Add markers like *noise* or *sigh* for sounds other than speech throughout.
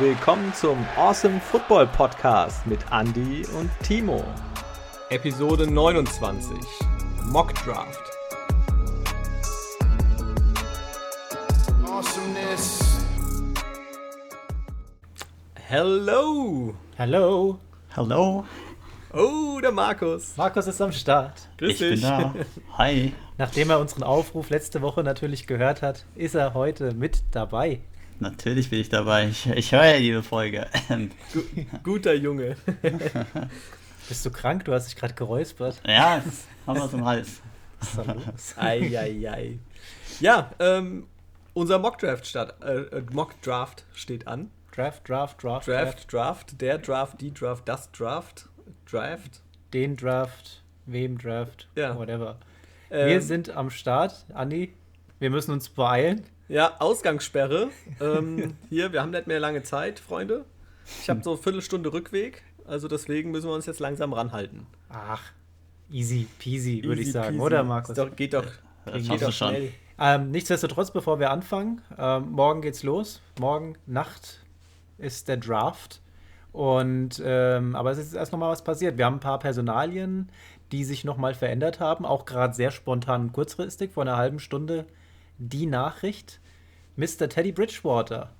willkommen zum Awesome Football Podcast mit Andy und Timo. Episode 29 Mock Draft. Awesomeness. Hello. Hallo. Hallo. Oh, der Markus. Markus ist am Start. Grüß ich dich. bin da. *laughs* Hi. Nachdem er unseren Aufruf letzte Woche natürlich gehört hat, ist er heute mit dabei. Natürlich bin ich dabei. Ich, ich höre ja jede Folge. Gu guter Junge. *laughs* Bist du krank? Du hast dich gerade geräuspert. ja, haben wir es im Hals. Was ist da los? *laughs* Eieiei. Ja, ähm, unser Mock Draft, statt, äh, äh, Mock Draft steht an. Draft, Draft, Draft, Draft, Draft, der Draft, die Draft, das Draft, Draft. Den Draft, wem Draft, Ja. whatever. Ähm, Wir sind am Start. Andi, wir müssen uns beeilen. Ja, Ausgangssperre. ähm, hier, wir haben nicht mehr lange Zeit, Freunde. Ich habe so eine Viertelstunde Rückweg, also deswegen müssen wir uns jetzt langsam ranhalten. Ach, easy peasy, würde ich sagen, peasy. oder Markus? Doch, geht doch, Das geht doch schon. schnell. Ähm, nichtsdestotrotz, bevor wir anfangen, ähm, morgen geht's los. Morgen Nacht ist der Draft. Und ähm, aber es ist erst noch mal was passiert. Wir haben ein paar Personalien, die sich noch mal verändert haben, auch gerade sehr spontan und kurzfristig. Vor einer halben Stunde die Nachricht: Mr. Teddy Bridgewater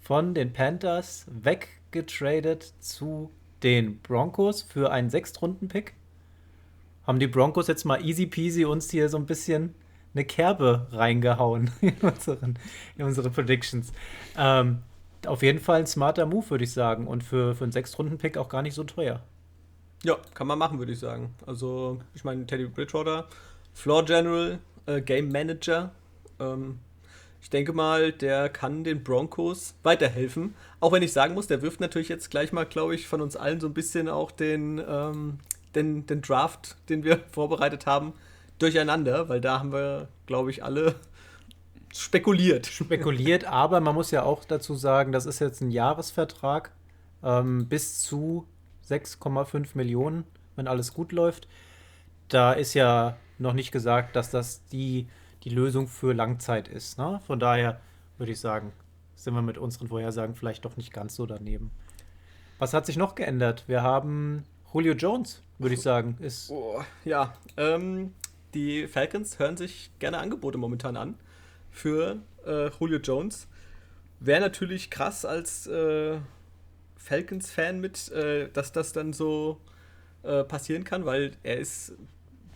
von den Panthers weggetradet zu den Broncos für einen Sechstrunden-Pick. Haben die Broncos jetzt mal easy peasy uns hier so ein bisschen eine Kerbe reingehauen *laughs* in, unseren, in unsere Predictions. Ähm, auf jeden Fall ein smarter Move, würde ich sagen. Und für, für einen Sechstrunden-Pick auch gar nicht so teuer. Ja, kann man machen, würde ich sagen. Also, ich meine, Teddy Bridgewater, Floor General, äh, Game Manager. Ähm, ich denke mal, der kann den Broncos weiterhelfen. Auch wenn ich sagen muss, der wirft natürlich jetzt gleich mal, glaube ich, von uns allen so ein bisschen auch den, ähm, den, den Draft, den wir *laughs* vorbereitet haben, durcheinander, weil da haben wir, glaube ich, alle *laughs* spekuliert. Spekuliert, aber man muss ja auch dazu sagen, das ist jetzt ein Jahresvertrag ähm, bis zu 6,5 Millionen, wenn alles gut läuft. Da ist ja noch nicht gesagt, dass das die, die Lösung für Langzeit ist. Ne? Von daher würde ich sagen, sind wir mit unseren Vorhersagen vielleicht doch nicht ganz so daneben. Was hat sich noch geändert? Wir haben Julio Jones, würde ich sagen, ist Oh, ja, ähm, die Falcons hören sich gerne Angebote momentan an für äh, Julio Jones. Wäre natürlich krass als äh, Falcons-Fan mit, äh, dass das dann so äh, passieren kann, weil er ist,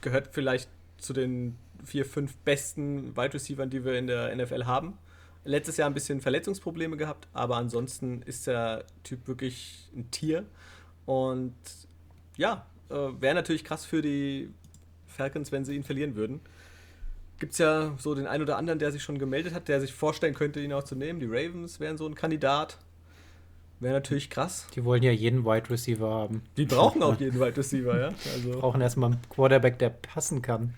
gehört vielleicht zu den vier, fünf besten Wide Receivers, die wir in der NFL haben. Letztes Jahr ein bisschen Verletzungsprobleme gehabt, aber ansonsten ist der Typ wirklich ein Tier. Und ja, äh, wäre natürlich krass für die Falcons, wenn sie ihn verlieren würden. Gibt es ja so den einen oder anderen, der sich schon gemeldet hat, der sich vorstellen könnte, ihn auch zu nehmen. Die Ravens wären so ein Kandidat. Wäre natürlich krass. die wollen ja jeden Wide Receiver haben. Die brauchen auch *laughs* jeden Wide Receiver, ja. Also, Brauchen erstmal einen Quarterback, der passen kann.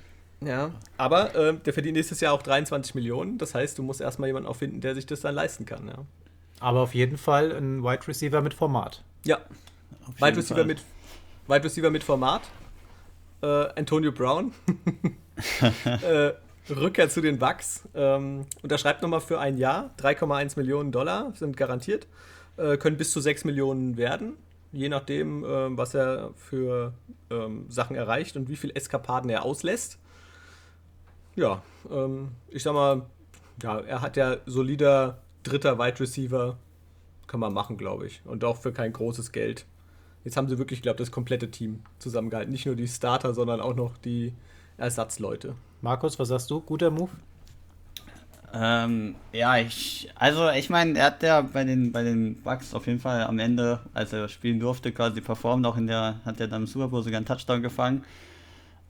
Ja. Aber äh, der verdient nächstes Jahr auch 23 Millionen. Das heißt, du musst erstmal jemanden auch finden, der sich das dann leisten kann, ja. Aber auf jeden Fall ein Wide Receiver mit Format. Ja, Wide Receiver, Fall. mit, Wide Receiver mit Format. Äh, Antonio Brown. *laughs* äh, Rückkehr zu den Bucks. Ähm, unterschreibt nochmal für ein Jahr. 3,1 Millionen Dollar sind garantiert. Äh, können bis zu 6 Millionen werden. Je nachdem, ähm, was er für ähm, Sachen erreicht und wie viel Eskapaden er auslässt. Ja, ähm, ich sag mal, ja, er hat ja solider dritter Wide Receiver. Kann man machen, glaube ich. Und auch für kein großes Geld. Jetzt haben sie wirklich, glaube ich, das komplette Team zusammengehalten. Nicht nur die Starter, sondern auch noch die Ersatzleute. Markus, was sagst du? Guter Move? Ähm, ja, ich, also ich meine, er hat ja bei den, bei den Bucks auf jeden Fall am Ende, als er spielen durfte, quasi performt, auch in der, hat er dann im Super Bowl sogar einen Touchdown gefangen.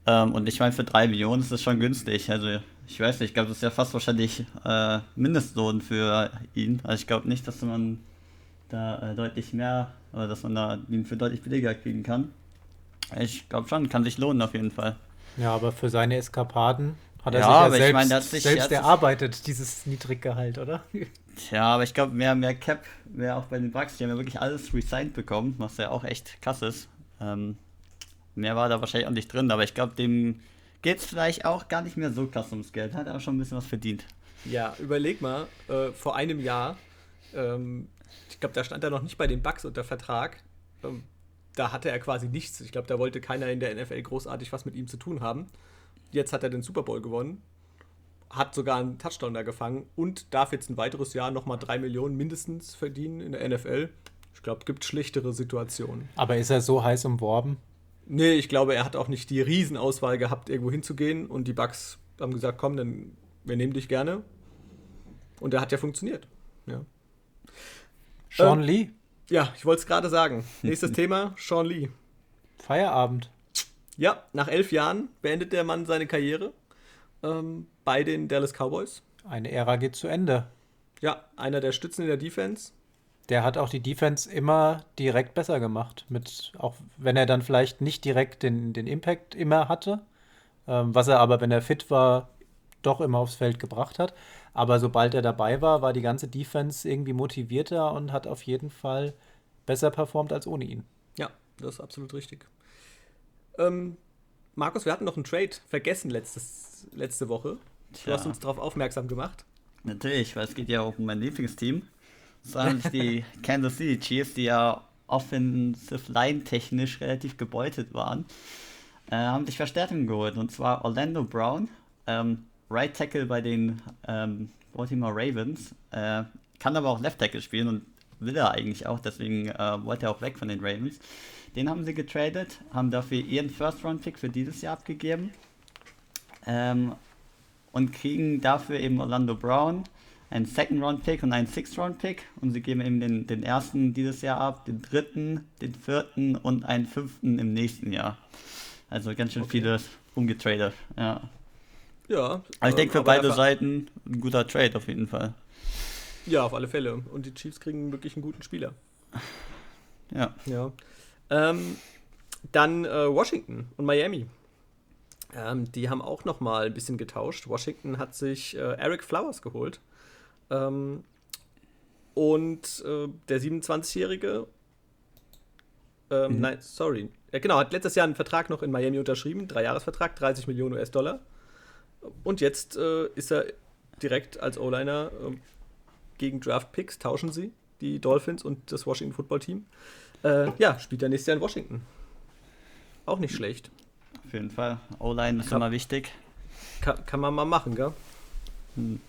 Ähm, und ich meine, für drei Millionen ist das schon günstig. Also ich weiß nicht, ich glaube, das ist ja fast wahrscheinlich äh, Mindestlohn für ihn. Also ich glaube nicht, dass man da äh, deutlich mehr, oder dass man da ihn für deutlich billiger kriegen kann. Ich glaube schon, kann sich lohnen auf jeden Fall. Ja, aber für seine Eskapaden hat er Ja, sich ja ich selbst, meine, der hat sich- selbst sich- erarbeitet, dieses Niedriggehalt, oder? *laughs* Tja, aber ich glaube, mehr, mehr Cap wäre auch bei den Bucks. Die haben ja wirklich alles resigned bekommen, was ja auch echt krass ist. Ähm, mehr war da wahrscheinlich auch nicht drin, aber ich glaube, dem geht es vielleicht auch gar nicht mehr so krass ums Geld. Hat auch schon ein bisschen was verdient. Ja, überleg mal, äh, vor einem Jahr ähm, ich glaube, da stand er noch nicht bei den Bucks unter Vertrag. Ähm, da hatte er quasi nichts. Ich glaube, da wollte keiner in der NFL großartig was mit ihm zu tun haben. Jetzt hat er den Super Bowl gewonnen, hat sogar einen Touchdown da gefangen und darf jetzt ein weiteres Jahr nochmal drei Millionen mindestens verdienen in der NFL. Ich glaube, es gibt schlechtere Situationen. Aber ist er so heiß umworben? Nee, ich glaube, er hat auch nicht die Riesenauswahl gehabt, irgendwo hinzugehen. Und die Bucks haben gesagt, komm, dann wir nehmen dich gerne. Und der hat ja funktioniert. Ja. Sean ähm, Lee. Ja, ich wollte es gerade sagen. *laughs* Nächstes Thema, Sean Lee. Feierabend. Ja, nach elf Jahren beendet der Mann seine Karriere ähm, bei den Dallas Cowboys. Eine Ära geht zu Ende. Ja, einer der Stützen in der Defense. Der hat auch die Defense immer direkt besser gemacht. Mit, auch wenn er dann vielleicht nicht direkt den, den Impact immer hatte, ähm, was er aber, wenn er fit war, doch immer aufs Feld gebracht hat. Aber sobald er dabei war, war die ganze Defense irgendwie motivierter und hat auf jeden Fall besser performt als ohne ihn. Ja, das ist absolut richtig. Ähm, Markus, wir hatten noch einen Trade vergessen letztes, letzte Woche. Du hast uns darauf aufmerksam gemacht. Natürlich, weil es geht ja auch um mein Lieblingsteam. Das die Kansas City Chiefs, die ja offensive line technisch relativ gebeutet waren, äh, haben sich Verstärkung geholt. Und zwar Orlando Brown, ähm, Right Tackle bei den ähm, Baltimore Ravens, äh, kann aber auch Left Tackle spielen und will er eigentlich auch, deswegen äh, wollte er auch weg von den Ravens. Den haben sie getradet, haben dafür ihren First-Round-Pick für dieses Jahr abgegeben ähm, und kriegen dafür eben Orlando Brown, einen Second-Round-Pick und einen Sixth-Round-Pick und sie geben eben den, den ersten dieses Jahr ab, den dritten, den vierten und einen fünften im nächsten Jahr. Also ganz schön okay. vieles umgetradet, ja. Ja. Aber ich denke für beide Seiten ein guter Trade auf jeden Fall. Ja, auf alle Fälle. Und die Chiefs kriegen wirklich einen guten Spieler. Ja. Ja. Ähm, dann äh, Washington und Miami. Ähm, die haben auch noch mal ein bisschen getauscht. Washington hat sich äh, Eric Flowers geholt. Ähm, und äh, der 27-Jährige, ähm, mhm. nein, sorry, ja, genau, hat letztes Jahr einen Vertrag noch in Miami unterschrieben, Dreijahresvertrag, 30 Millionen US-Dollar. Und jetzt äh, ist er direkt als O-Liner äh, gegen Draft Picks, tauschen sie, die Dolphins und das Washington Football Team. Äh, ja, spielt er nächstes Jahr in Washington. Auch nicht schlecht. Auf jeden Fall. O-Line ist kann, immer wichtig. Kann, kann, man mal machen, gell? Hm.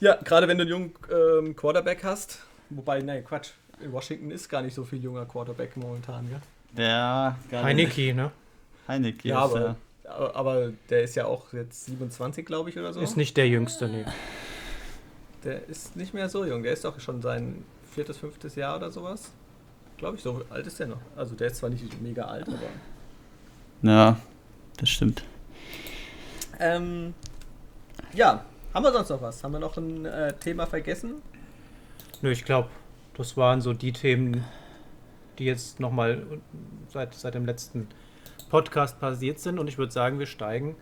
Ja, gerade wenn du einen jungen ähm, Quarterback hast. Wobei, nein, Quatsch. In Washington ist gar nicht so viel junger Quarterback momentan, gell? Ja, Heineke, ne? Heineke ja, aber, ja. aber der ist ja auch jetzt 27, glaube ich, oder so. Ist nicht der Jüngste, ne? Der ist nicht mehr so jung. Der ist doch schon sein viertes, fünftes Jahr oder sowas. Glaube ich, so alt ist der noch. Also der ist zwar nicht mega alt, aber. Ja, das stimmt. Ähm, ja, haben wir sonst noch was? Haben wir noch ein äh, Thema vergessen? Nö, ich glaube, das waren so die Themen, die jetzt nochmal seit, seit dem letzten Podcast passiert sind. Und ich würde sagen, wir steigen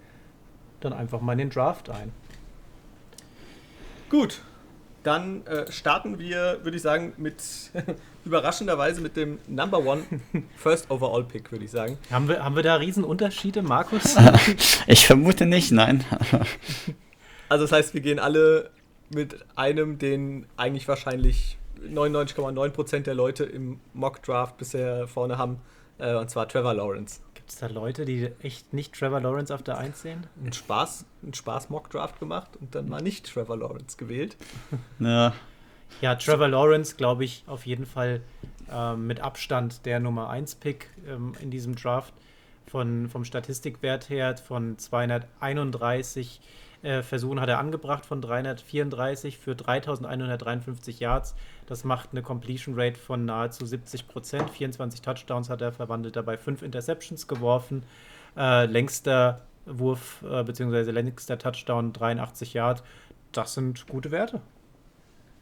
dann einfach mal in den Draft ein. Gut, dann äh, starten wir, würde ich sagen, mit *laughs* überraschenderweise mit dem Number One *laughs* First Overall Pick, würde ich sagen. Haben wir, haben wir da Riesenunterschiede, Markus? *laughs* ich vermute nicht, nein. Also das heißt, wir gehen alle mit einem, den eigentlich wahrscheinlich 99,9% der Leute im Mock Draft bisher vorne haben, äh, und zwar Trevor Lawrence. Gibt es da Leute, die echt nicht Trevor Lawrence auf der 1 sehen? Ein Spaß, ein Spaß Mock Draft gemacht und dann mal nicht Trevor Lawrence gewählt. *laughs* Ja. Ja, Trevor Lawrence, glaube ich, auf jeden Fall ähm, mit Abstand der Nummer 1 Pick ähm, in diesem Draft. Von, vom Statistikwert her von 231 äh, Versuchen hat er angebracht von 334 für 3153 Yards. Das macht eine Completion Rate von nahezu 70 Prozent. 24 Touchdowns hat er verwandelt, dabei 5 Interceptions geworfen. Äh, längster Wurf äh, bzw. längster Touchdown 83 Yards. Das sind gute Werte.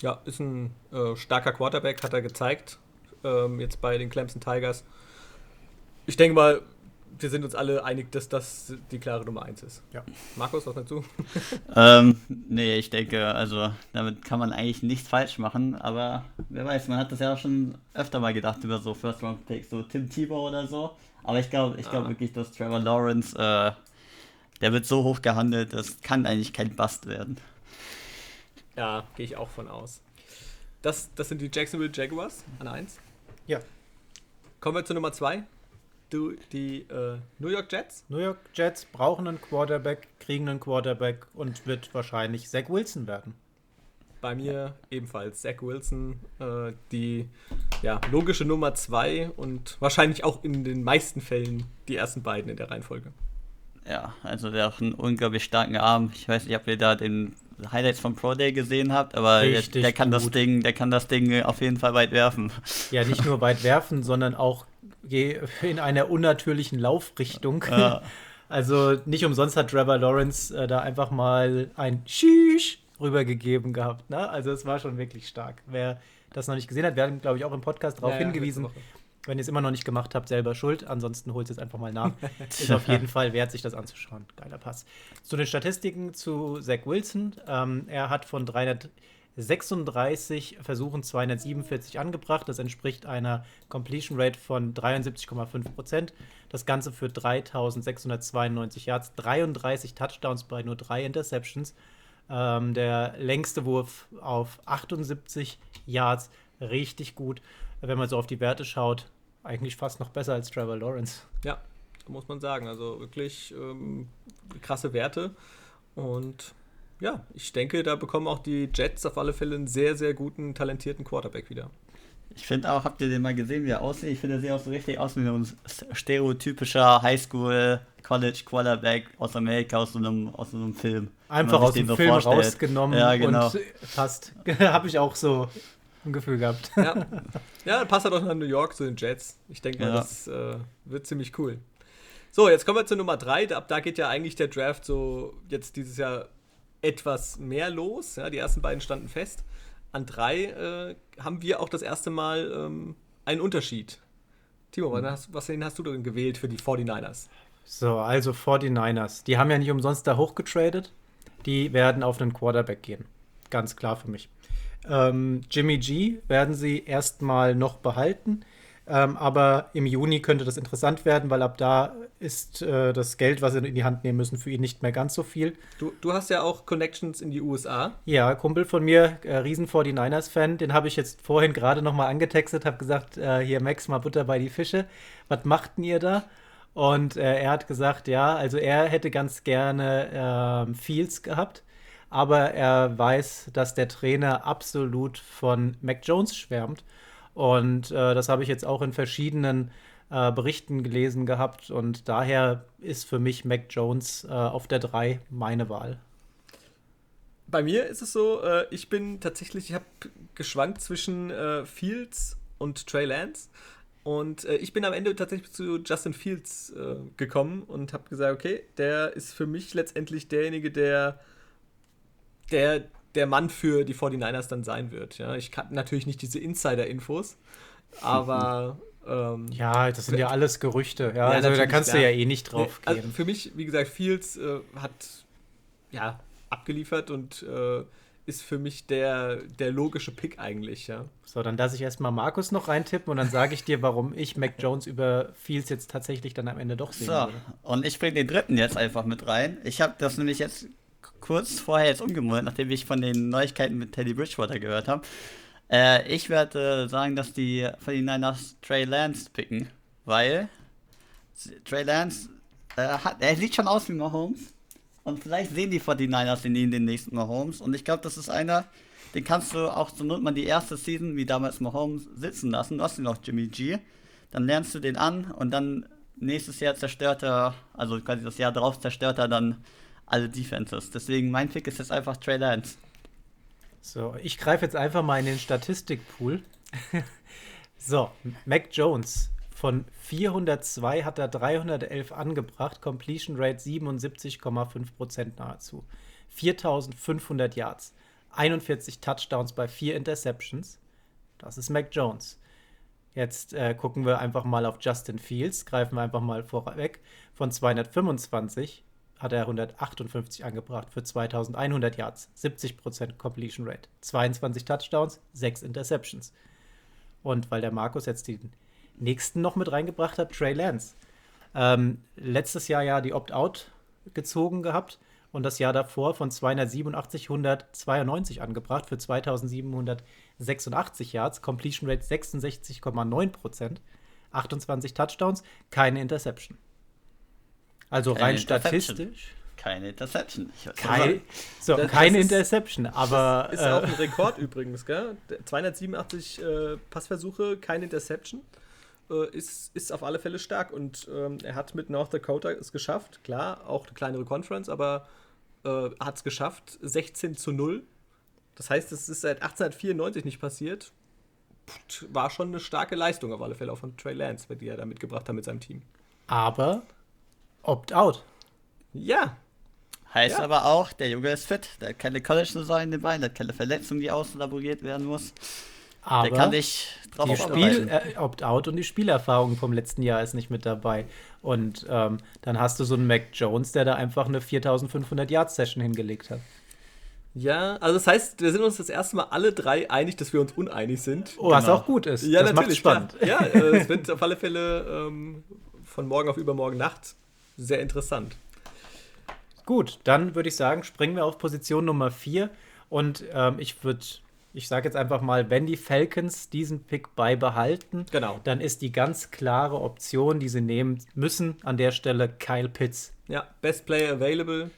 Ja, ist ein äh, starker Quarterback, hat er gezeigt. Ähm, jetzt bei den Clemson Tigers. Ich denke mal, wir sind uns alle einig, dass das die klare Nummer 1 ist. Ja. Markus, was dazu? *laughs* ähm, nee, ich denke, also damit kann man eigentlich nichts falsch machen, aber wer weiß, man hat das ja auch schon öfter mal gedacht über so First Round Picks, so Tim Tebow oder so. Aber ich glaube ich glaube ah. wirklich, dass Trevor Lawrence, äh, der wird so hoch gehandelt, das kann eigentlich kein Bust werden. Ja, gehe ich auch von aus. das, das sind die Jacksonville Jaguars an 1. Ja. Kommen wir zu Nummer 2. Du, die äh, New York Jets. New York Jets brauchen einen Quarterback, kriegen einen Quarterback und wird wahrscheinlich Zach Wilson werden. Bei mir ebenfalls Zach Wilson, äh, die ja, logische Nummer 2 und wahrscheinlich auch in den meisten Fällen die ersten beiden in der Reihenfolge. Ja, also der hat einen unglaublich starken Arm. Ich weiß nicht, ob ihr da den Highlights vom Pro Day gesehen habt, aber der, der, kann das. Ding, der kann das Ding auf jeden Fall weit werfen. Ja, nicht nur weit werfen, sondern auch ge- in einer unnatürlichen Laufrichtung. Ja. *laughs* Also nicht umsonst hat Trevor Lawrence äh, da einfach mal ein Shish rübergegeben gehabt. Ne? Also es war schon wirklich stark. Wer das noch nicht gesehen hat, wir haben, glaube ich, auch im Podcast darauf Ja, hingewiesen. Wenn ihr es immer noch nicht gemacht habt, selber schuld. Ansonsten holt es einfach mal nach. *laughs* Ist auf jeden Fall wert, sich das anzuschauen. Geiler Pass. Zu den Statistiken zu Zach Wilson. Ähm, er hat von 336 Versuchen 247 angebracht. Das entspricht einer Completion Rate von 73,5 Prozent. Das Ganze für 3692 Yards, 33 Touchdowns bei nur drei Interceptions. Ähm, der längste Wurf auf 78 Yards, richtig gut. Wenn man so auf die Werte schaut, eigentlich fast noch besser als Trevor Lawrence. Ja, muss man sagen. Also wirklich ähm, krasse Werte. Und ja, ich denke, da bekommen auch die Jets auf alle Fälle einen sehr, sehr guten, talentierten Quarterback wieder. Ich finde auch, habt ihr den mal gesehen, wie er aussieht? Ich finde, er sieht auch so richtig aus wie ein stereotypischer Highschool College Quarterback aus Amerika, aus so einem, aus so einem Film. Einfach aus dem so Film vorstellt. rausgenommen Ja, genau. und passt. *laughs* Habe ich auch so ein Gefühl gehabt. Ja, *laughs* ja dann passt er doch nach New York zu den Jets. Ich denke mal, Ja. das äh, wird ziemlich cool. So, jetzt kommen wir zu Nummer 3. Ab da geht ja eigentlich der Draft so jetzt dieses Jahr etwas mehr los. Ja, die ersten beiden standen fest. An 3 äh, haben wir auch das erste Mal ähm, einen Unterschied. Timo, was hast, was hast du denn gewählt für die 49ers? So, also 49ers. Die haben ja nicht umsonst da hochgetradet. Die werden auf einen Quarterback gehen. Ganz klar für mich. Ähm, Jimmy G werden sie erstmal noch behalten. Ähm, aber im Juni könnte das interessant werden, weil ab da ist äh, das Geld, was sie in die Hand nehmen müssen, für ihn nicht mehr ganz so viel. Du, du hast ja auch Connections in die USA. Ja, Kumpel von mir, äh, riesen 49ers-Fan, den habe ich jetzt vorhin gerade noch mal angetextet, habe gesagt, äh, hier Max, mal Butter bei die Fische. Was machten ihr da? Und äh, er hat gesagt, ja, also er hätte ganz gerne ähm, Fields gehabt, aber er weiß, dass der Trainer absolut von Mac Jones schwärmt. Und äh, das habe ich jetzt auch in verschiedenen äh, Berichten gelesen gehabt. Und daher ist für mich Mac Jones äh, auf der 3 meine Wahl. Bei mir ist es so, äh, ich bin tatsächlich, ich habe geschwankt zwischen äh, Fields und Trey Lance. Und äh, ich bin am Ende tatsächlich zu Justin Fields gekommen und habe gesagt, okay, der ist für mich letztendlich derjenige, der, der der Mann für die 49ers dann sein wird. Ja, ich kann natürlich nicht diese Insider-Infos, *laughs* aber ähm, Ja, das sind ja alles Gerüchte. Ja, Ja, also da kannst du ja. ja eh nicht drauf Nee, gehen. also für mich, wie gesagt, Fields äh, hat ja abgeliefert und äh, ist für mich der, der logische Pick eigentlich, ja. so, dann lasse ich erstmal Markus noch reintippen und dann sage ich dir, warum ich Mac Jones über Fields jetzt tatsächlich dann am Ende doch sehen So, würde. und ich bringe den dritten jetzt einfach mit rein. Ich habe das nämlich jetzt kurz vorher jetzt umgemodelt, nachdem ich von den Neuigkeiten mit Teddy Bridgewater gehört habe. Äh, ich werde sagen, dass die 49ers Trey Lance picken, weil Trey Lance, äh, hat, er sieht schon aus wie Mahomes und vielleicht sehen die 49ers in ihm den nächsten Mahomes und ich glaube, das ist einer, den kannst du auch zur Not mal die erste Season, wie damals Mahomes, sitzen lassen. Du hast ihn noch Jimmy G. Dann lernst du den an und dann nächstes Jahr zerstört er, also quasi das Jahr drauf zerstört er dann alle Defenses. Deswegen mein Pick ist jetzt einfach Trey Lance. So, ich greife jetzt einfach mal in den Statistikpool. *laughs* so, Mac Jones. Von 402 hat er 311 angebracht, Completion Rate 77,5% nahezu. 4500 Yards, 41 Touchdowns bei 4 Interceptions. Das ist Mac Jones. Jetzt äh, gucken wir einfach mal auf Justin Fields, greifen wir einfach mal vorweg. Von 225 hat er 158 angebracht für 2100 Yards, 70% Completion Rate, 22 Touchdowns, 6 Interceptions. Und weil der Markus jetzt den nächsten noch mit reingebracht hat, Trey Lance. Ähm, letztes Jahr ja die Opt-out gezogen gehabt und das Jahr davor von 287 192 angebracht für 2786 Yards, Completion Rate 66,9 Prozent, 28 Touchdowns, keine Interception. Also Keine rein statistisch. Keine Interception. Ich weiß Kein, so, Das- keine das ist- Interception, aber Ist äh, auch ein Rekord *laughs* übrigens, gell? Der 287 äh, Passversuche, keine Interception. Äh, ist, ist auf alle Fälle stark. Und ähm, er hat mit North Dakota es geschafft. Klar, auch eine kleinere Conference, aber äh, hat es geschafft. 16 zu 0. Das heißt, es ist seit 1894 nicht passiert. Pff, War schon eine starke Leistung auf alle Fälle auch von Trey Lance, die er da mitgebracht hat mit seinem Team. aber Opt-out. Ja, Heißt Ja. aber auch, der Junge ist fit. Der hat keine College-Saison in den Beinen, der hat keine Verletzung, die auslaboriert werden muss. Aber der kann dich drauf die. Spiel, äh, Opt-out und die Spielerfahrung vom letzten Jahr ist nicht mit dabei. Und ähm, dann hast du so einen Mac Jones, der da einfach eine 4500 Yard Session hingelegt hat. ja. Also das heißt, wir sind uns das erste Mal alle drei einig, dass wir uns uneinig sind. Oh, was Genau. auch gut ist. Ja, das macht's natürlich. spannend. Klar. Ja, äh, es wird auf alle Fälle ähm, von morgen auf übermorgen Nacht sehr interessant. Gut, dann würde ich sagen, springen wir auf Position Nummer 4. Und ähm, ich würde, ich sage jetzt einfach mal, wenn die Falcons diesen Pick beibehalten, Genau. dann ist die ganz klare Option, die sie nehmen müssen, an der Stelle Kyle Pitts. Ja, Best Player Available,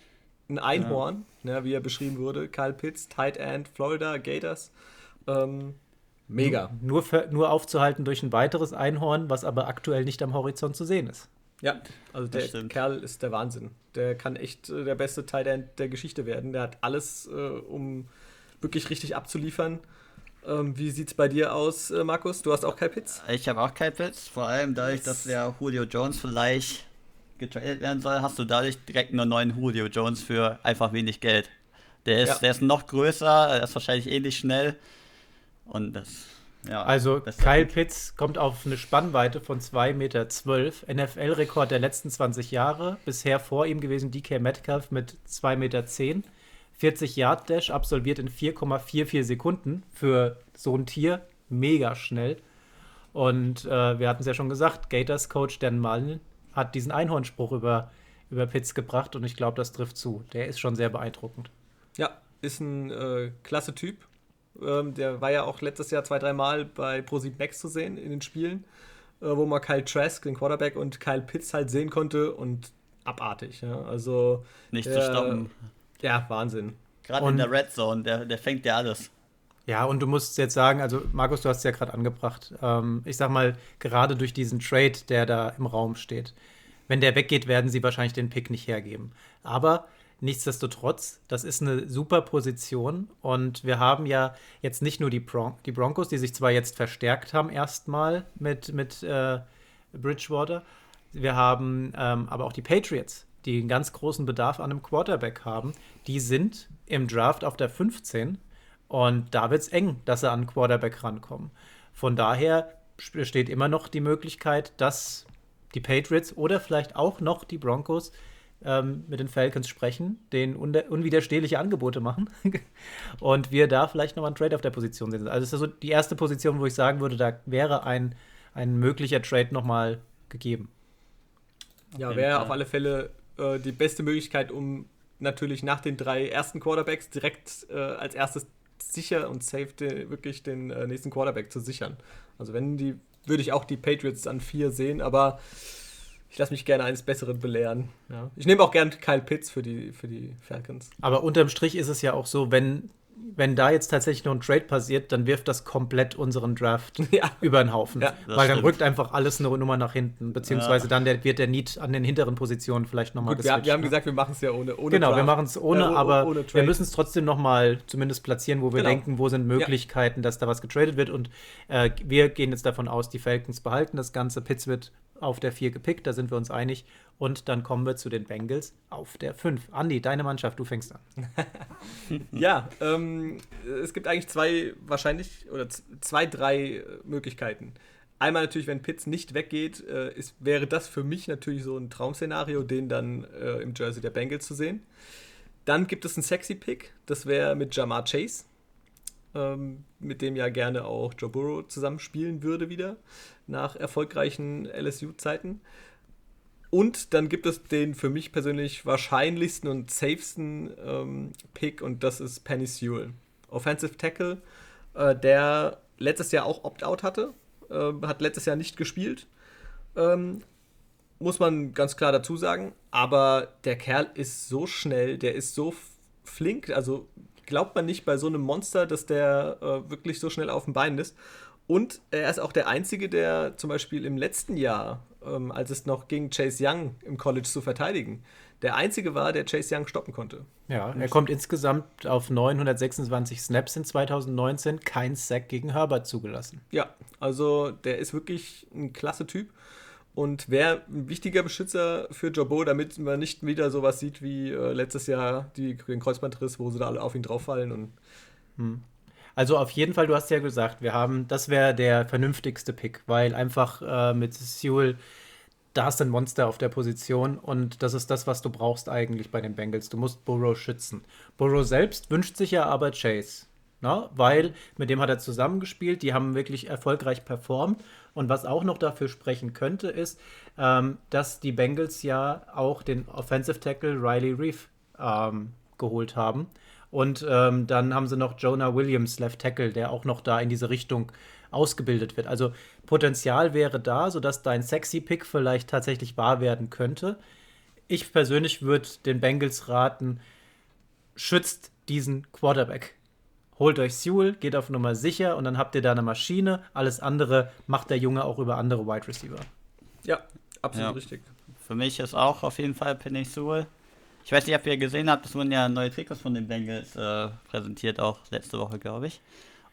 ein Einhorn, ja. wie er beschrieben wurde. Kyle Pitts, Tight End, Florida Gators. Ähm, mega. Nur, für, nur aufzuhalten durch ein weiteres Einhorn, was aber aktuell nicht am Horizont zu sehen ist. Ja, also der. Kerl ist der Wahnsinn. Der kann echt äh, der beste Tight End der Geschichte werden. Der hat alles, äh, um wirklich richtig abzuliefern. Ähm, wie sieht's bei dir aus, äh, Markus? Du hast auch Kyle Pitts? Ich habe auch kein Pitts, vor allem dadurch, dass der Julio Jones vielleicht getradet werden soll, hast du dadurch direkt einen neuen Julio Jones für einfach wenig Geld. Der ist, Ja. der ist noch größer, er ist wahrscheinlich ähnlich schnell. Und das, ja. Also Kyle Pitts kommt auf eine Spannweite von 2,12 Meter. NFL-Rekord der letzten 20 Jahre. Bisher vor ihm gewesen DK Metcalf mit 2,10 Meter. 40 Yard Dash absolviert in 4,44 Sekunden für so ein Tier. Mega schnell. Und äh, wir hatten es ja schon gesagt, Gators Coach Dan Mullen hat diesen Einhornspruch über, über Pitts gebracht und ich glaube, das trifft zu. Der ist schon sehr beeindruckend. Ja, ist ein äh, klasse Typ. Ähm, der war ja auch letztes Jahr zwei, dreimal bei ProSieb Max zu sehen in den Spielen, äh, wo man Kyle Trask, den Quarterback, und Kyle Pitts halt sehen konnte und abartig. Ja? Also, nicht der- zu stoppen. ja, Wahnsinn. Gerade in der Red Zone, der, der fängt ja alles. Ja, und du musst jetzt sagen, also Markus, du hast es ja gerade angebracht. Ähm, ich sag mal, gerade durch diesen Trade, der da im Raum steht, wenn der weggeht, werden sie wahrscheinlich den Pick nicht hergeben. Aber nichtsdestotrotz, das ist eine super Position und wir haben ja jetzt nicht nur die, Bron die Broncos, die sich zwar jetzt verstärkt haben erstmal mit, mit äh, Bridgewater, wir haben ähm, aber auch die Patriots, die einen ganz großen Bedarf an einem Quarterback haben. Die sind im Draft auf der 15 und da wird es eng, dass sie an einen Quarterback rankommen. Von daher besteht immer noch die Möglichkeit, dass die Patriots oder vielleicht auch noch die Broncos ähm, mit den Falcons sprechen, denen unde- unwiderstehliche Angebote machen *laughs* und wir da vielleicht nochmal einen Trade auf der Position sehen. Also das ist so die erste Position, wo ich sagen würde, da wäre ein, ein möglicher Trade nochmal gegeben. Ja, wäre auf alle Fälle äh, die beste Möglichkeit, um natürlich nach den drei ersten Quarterbacks direkt äh, als erstes sicher und safe de, wirklich den äh, nächsten Quarterback zu sichern. Also wenn die, würde ich auch die Patriots an vier sehen, aber ich lasse mich gerne eines Besseren belehren. Ja. Ich nehme auch gerne Kyle Pitts für die, für die Falcons. Aber unterm Strich ist es ja auch so, wenn, wenn da jetzt tatsächlich noch ein Trade passiert, dann wirft das komplett unseren Draft *laughs* Ja. über den Haufen. Ja, weil dann stimmt. rückt einfach alles eine Nummer nach hinten. Beziehungsweise dann der, wird der Need an den hinteren Positionen vielleicht nochmal Gut, wir, wir haben ne? gesagt, wir machen es ja ohne, ohne Genau, wir Draft. machen es ohne, Äh, oh- aber ohne wir müssen es trotzdem nochmal zumindest platzieren, wo wir Genau. denken, wo sind Möglichkeiten, dass da was getradet wird. Und äh, wir gehen jetzt davon aus, die Falcons behalten das Ganze. Pitts wird auf der 4 gepickt, da sind wir uns einig. Und dann kommen wir zu den Bengals auf der 5. Andi, deine Mannschaft, du fängst an. *laughs* Ja, ähm, es gibt eigentlich zwei, wahrscheinlich, oder zwei, drei äh, Möglichkeiten. Einmal natürlich, wenn Pitts nicht weggeht, äh, ist, wäre das für mich natürlich so ein Traum-Szenario, den dann äh, im Jersey der Bengals zu sehen. Dann gibt es einen sexy Pick, das wäre mit Jamar Chase, ähm, mit dem ja gerne auch Joe Burrow zusammen spielen würde wieder, nach erfolgreichen LSU-Zeiten. Und dann gibt es den für mich persönlich wahrscheinlichsten und safesten ähm, Pick und das ist Penny Sewell. Offensive Tackle, äh, der letztes Jahr auch Opt-out hatte, äh, hat letztes Jahr nicht gespielt. Ähm, muss man ganz klar dazu sagen. Aber der Kerl ist so schnell, der ist so flink. Also glaubt man nicht bei so einem Monster, dass der äh, wirklich so schnell auf dem Bein ist. Und er ist auch der Einzige, der zum Beispiel im letzten Jahr, ähm, als es noch ging, Chase Young im College zu verteidigen, der Einzige war, der Chase Young stoppen konnte. Ja, er kommt insgesamt auf 926 Snaps in 2019, kein Sack gegen Herbert zugelassen. Ja, also der ist wirklich ein klasse Typ und wäre ein wichtiger Beschützer für Jobo, damit man nicht wieder sowas sieht wie äh, letztes Jahr die, den Kreuzbandriss, wo sie da alle auf ihn drauffallen und hm. Also auf jeden Fall, du hast ja gesagt, wir haben, das wäre der vernünftigste Pick, weil einfach äh, mit Sewell, da ist ein Monster auf der Position und das ist das, was du brauchst eigentlich bei den Bengals. Du musst Burrow schützen. Burrow selbst wünscht sich ja aber Chase, na? Ne? weil mit dem hat er zusammengespielt, die haben wirklich erfolgreich performt und was auch noch dafür sprechen könnte, ist, ähm, dass die Bengals ja auch den Offensive Tackle Riley Reef ähm, geholt haben und ähm, dann haben sie noch Jonah Williams, Left Tackle, der auch noch da in diese Richtung ausgebildet wird. Also Potenzial wäre da, sodass dein sexy Pick vielleicht tatsächlich wahr werden könnte. Ich persönlich würde den Bengals raten, schützt diesen Quarterback. Holt euch Sewell, geht auf Nummer sicher und dann habt ihr da eine Maschine. Alles andere macht der Junge auch über andere Wide Receiver. Ja, absolut ja. richtig. Für mich ist auch auf jeden Fall Penny Sewell. Ich weiß nicht, ob ihr gesehen habt, es wurden ja neue Trikots von den Bengals äh, präsentiert, auch letzte Woche, glaube ich.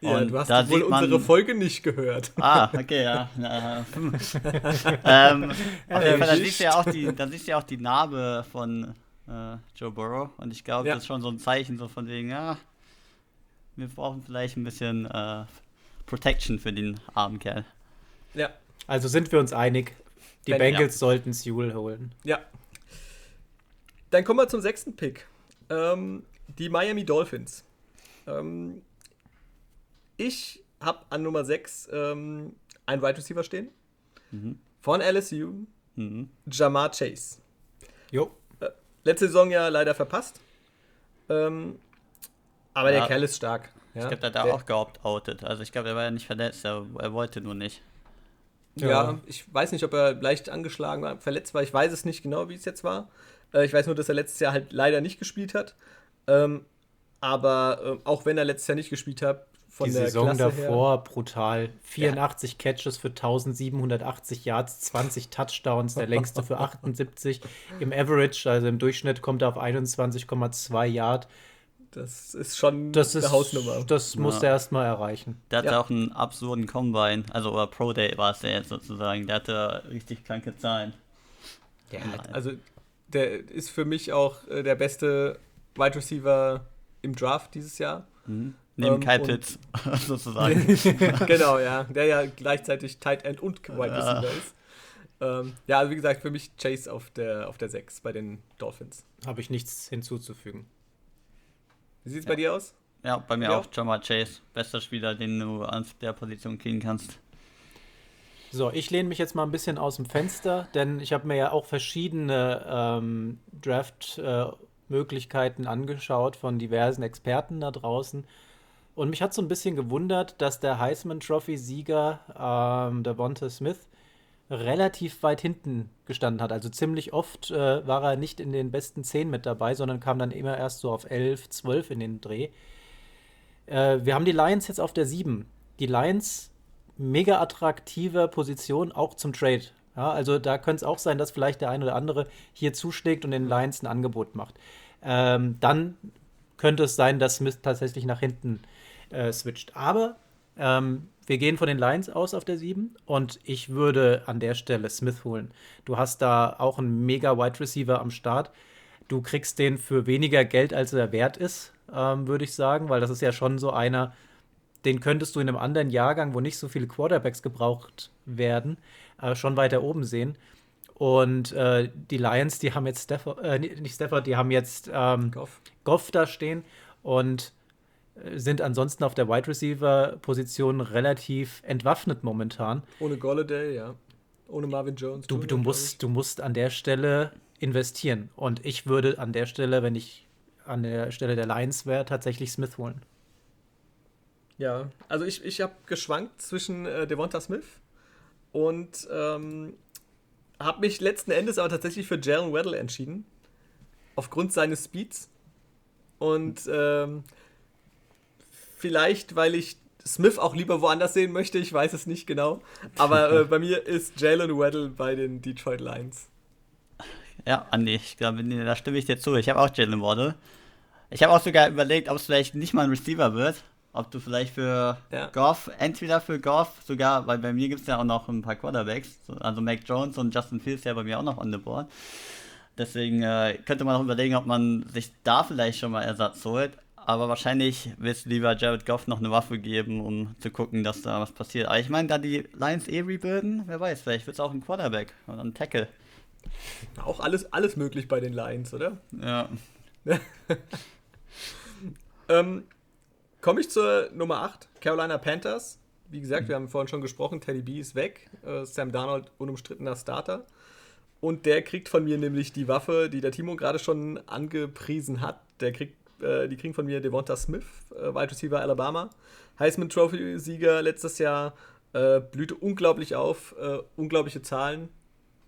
Ja, Und du hast da wohl man, unsere Folge nicht gehört. Ah, okay, ja. *laughs* *laughs* ähm, auf jeden Fall, da siehst, du ja auch die, da siehst du ja auch die Narbe von äh, Joe Burrow. Und ich glaube, ja. das ist schon so ein Zeichen so von wegen, ja, wir brauchen vielleicht ein bisschen äh, Protection für den armen Kerl. Ja. Also sind wir uns einig, die Wenn, Bengals ja. sollten Sewell holen. Ja, dann kommen wir zum sechsten Pick. Ähm, die Miami Dolphins. Ähm, ich habe an Nummer 6 ähm, einen Wide Receiver stehen. Mhm. Von LSU. Mhm. Jamar Chase. Jo. Äh, letzte Saison ja leider verpasst. Ähm, aber ja. der Kerl ist stark. Ja? Ich glaube, der hat der, auch geopt-outet. Also ich glaube, er war ja nicht verletzt, er, er wollte nur nicht. Ja. ja. ich weiß nicht, ob er leicht angeschlagen war, verletzt war. Ich weiß es nicht genau, wie es jetzt war. Äh, ich weiß nur, dass er letztes Jahr halt leider nicht gespielt hat. Ähm, aber äh, auch wenn er letztes Jahr nicht gespielt hat, von die der Saison Klasse davor her, brutal. 84 ja. Catches für 1780 Yards, 20 Touchdowns, der längste für 78. Im Average, also im Durchschnitt, kommt er auf 21,2 Yard. Das ist schon das eine ist, Hausnummer. Das ja. muss er erstmal erreichen. Der hatte ja. auch einen absurden Combine, also oder Pro Day war es ja jetzt sozusagen. Der hatte richtig kranke Zahlen. Ja, also der ist für mich auch äh, der beste Wide Receiver im Draft dieses Jahr. Mhm. Neben ähm, Kyle Pitts, *laughs* sozusagen. *laughs* genau, ja. Der ja gleichzeitig Tight End und Wide Receiver ja. ist. Ähm, ja, also wie gesagt, für mich Chase auf der, auf der 6 bei den Dolphins. Habe ich nichts hinzuzufügen. Wie sieht es ja. bei dir aus? Ja, bei mir ja. auch Jamar Chase. Bester Spieler, den du an der Position kriegen kannst. So, ich lehne mich jetzt mal ein bisschen aus dem Fenster, denn ich habe mir ja auch verschiedene ähm, Draft-Möglichkeiten äh, angeschaut von diversen Experten da draußen. Und mich hat so ein bisschen gewundert, dass der Heisman Trophy-Sieger, ähm, Devonta Smith, relativ weit hinten gestanden hat. Also ziemlich oft äh, war er nicht in den besten 10 mit dabei, sondern kam dann immer erst so auf 11, 12 in den Dreh. Äh, wir haben die Lions jetzt auf der 7. Die Lions mega attraktive Position auch zum Trade. Ja, also da könnte es auch sein, dass vielleicht der ein oder andere hier zuschlägt und den Lions ein Angebot macht. Ähm, dann könnte es sein, dass Smith tatsächlich nach hinten äh, switcht. Aber ähm, wir gehen von den Lions aus auf der 7 und ich würde an der Stelle Smith holen. Du hast da auch einen mega Wide Receiver am Start. Du kriegst den für weniger Geld, als er wert ist, ähm, würde ich sagen, weil das ist ja schon so einer, den könntest du in einem anderen Jahrgang, wo nicht so viele Quarterbacks gebraucht werden, äh, schon weiter oben sehen. Und äh, die Lions, die haben jetzt Stafford, äh, nicht Stafford, die haben jetzt ähm, Goff. Goff da stehen und äh, sind ansonsten auf der Wide Receiver Position relativ entwaffnet momentan. Ohne Golladay, ja. ohne Marvin Jones. Du, du, musst, du musst an der Stelle investieren. Und ich würde an der Stelle, wenn ich an der Stelle der Lions wäre, tatsächlich Smith holen. Ja, also ich, ich habe geschwankt zwischen äh, Devonta Smith und ähm, habe mich letzten Endes aber tatsächlich für Jalen Weddle entschieden. Aufgrund seines Speeds. Und ähm, vielleicht, weil ich Smith auch lieber woanders sehen möchte, ich weiß es nicht genau. Aber äh, *laughs* bei mir ist Jalen Weddle bei den Detroit Lions. Ja, Andi, ich glaube, da stimme ich dir zu. Ich habe auch Jalen Waddle. Ich habe auch sogar überlegt, ob es vielleicht nicht mal ein Receiver wird. Ob du vielleicht für ja. Goff, entweder für Goff, sogar, weil bei mir gibt es ja auch noch ein paar Quarterbacks, also Mac Jones und Justin Fields ja bei mir auch noch on the board. Deswegen äh, könnte man auch überlegen, ob man sich da vielleicht schon mal Ersatz holt. Aber wahrscheinlich willst du lieber Jared Goff noch eine Waffe geben, um zu gucken, dass da was passiert. Aber ich meine, da die Lions eh rebuilden, wer weiß, vielleicht wird es auch ein Quarterback oder ein Tackle. Auch alles, alles möglich bei den Lions, oder? Ja. *laughs* ähm, Komme ich zur Nummer 8, Carolina Panthers. Wie gesagt, wir haben vorhin schon gesprochen, Teddy B ist weg. Äh, Sam Darnold unumstrittener Starter. Und der kriegt von mir nämlich die Waffe, die der Timo gerade schon angepriesen hat. Der kriegt, äh, die kriegen von mir Devonta Smith, äh, Wide Receiver Alabama. Heisman Trophy-Sieger letztes Jahr. Äh, blühte unglaublich auf, äh, unglaubliche Zahlen.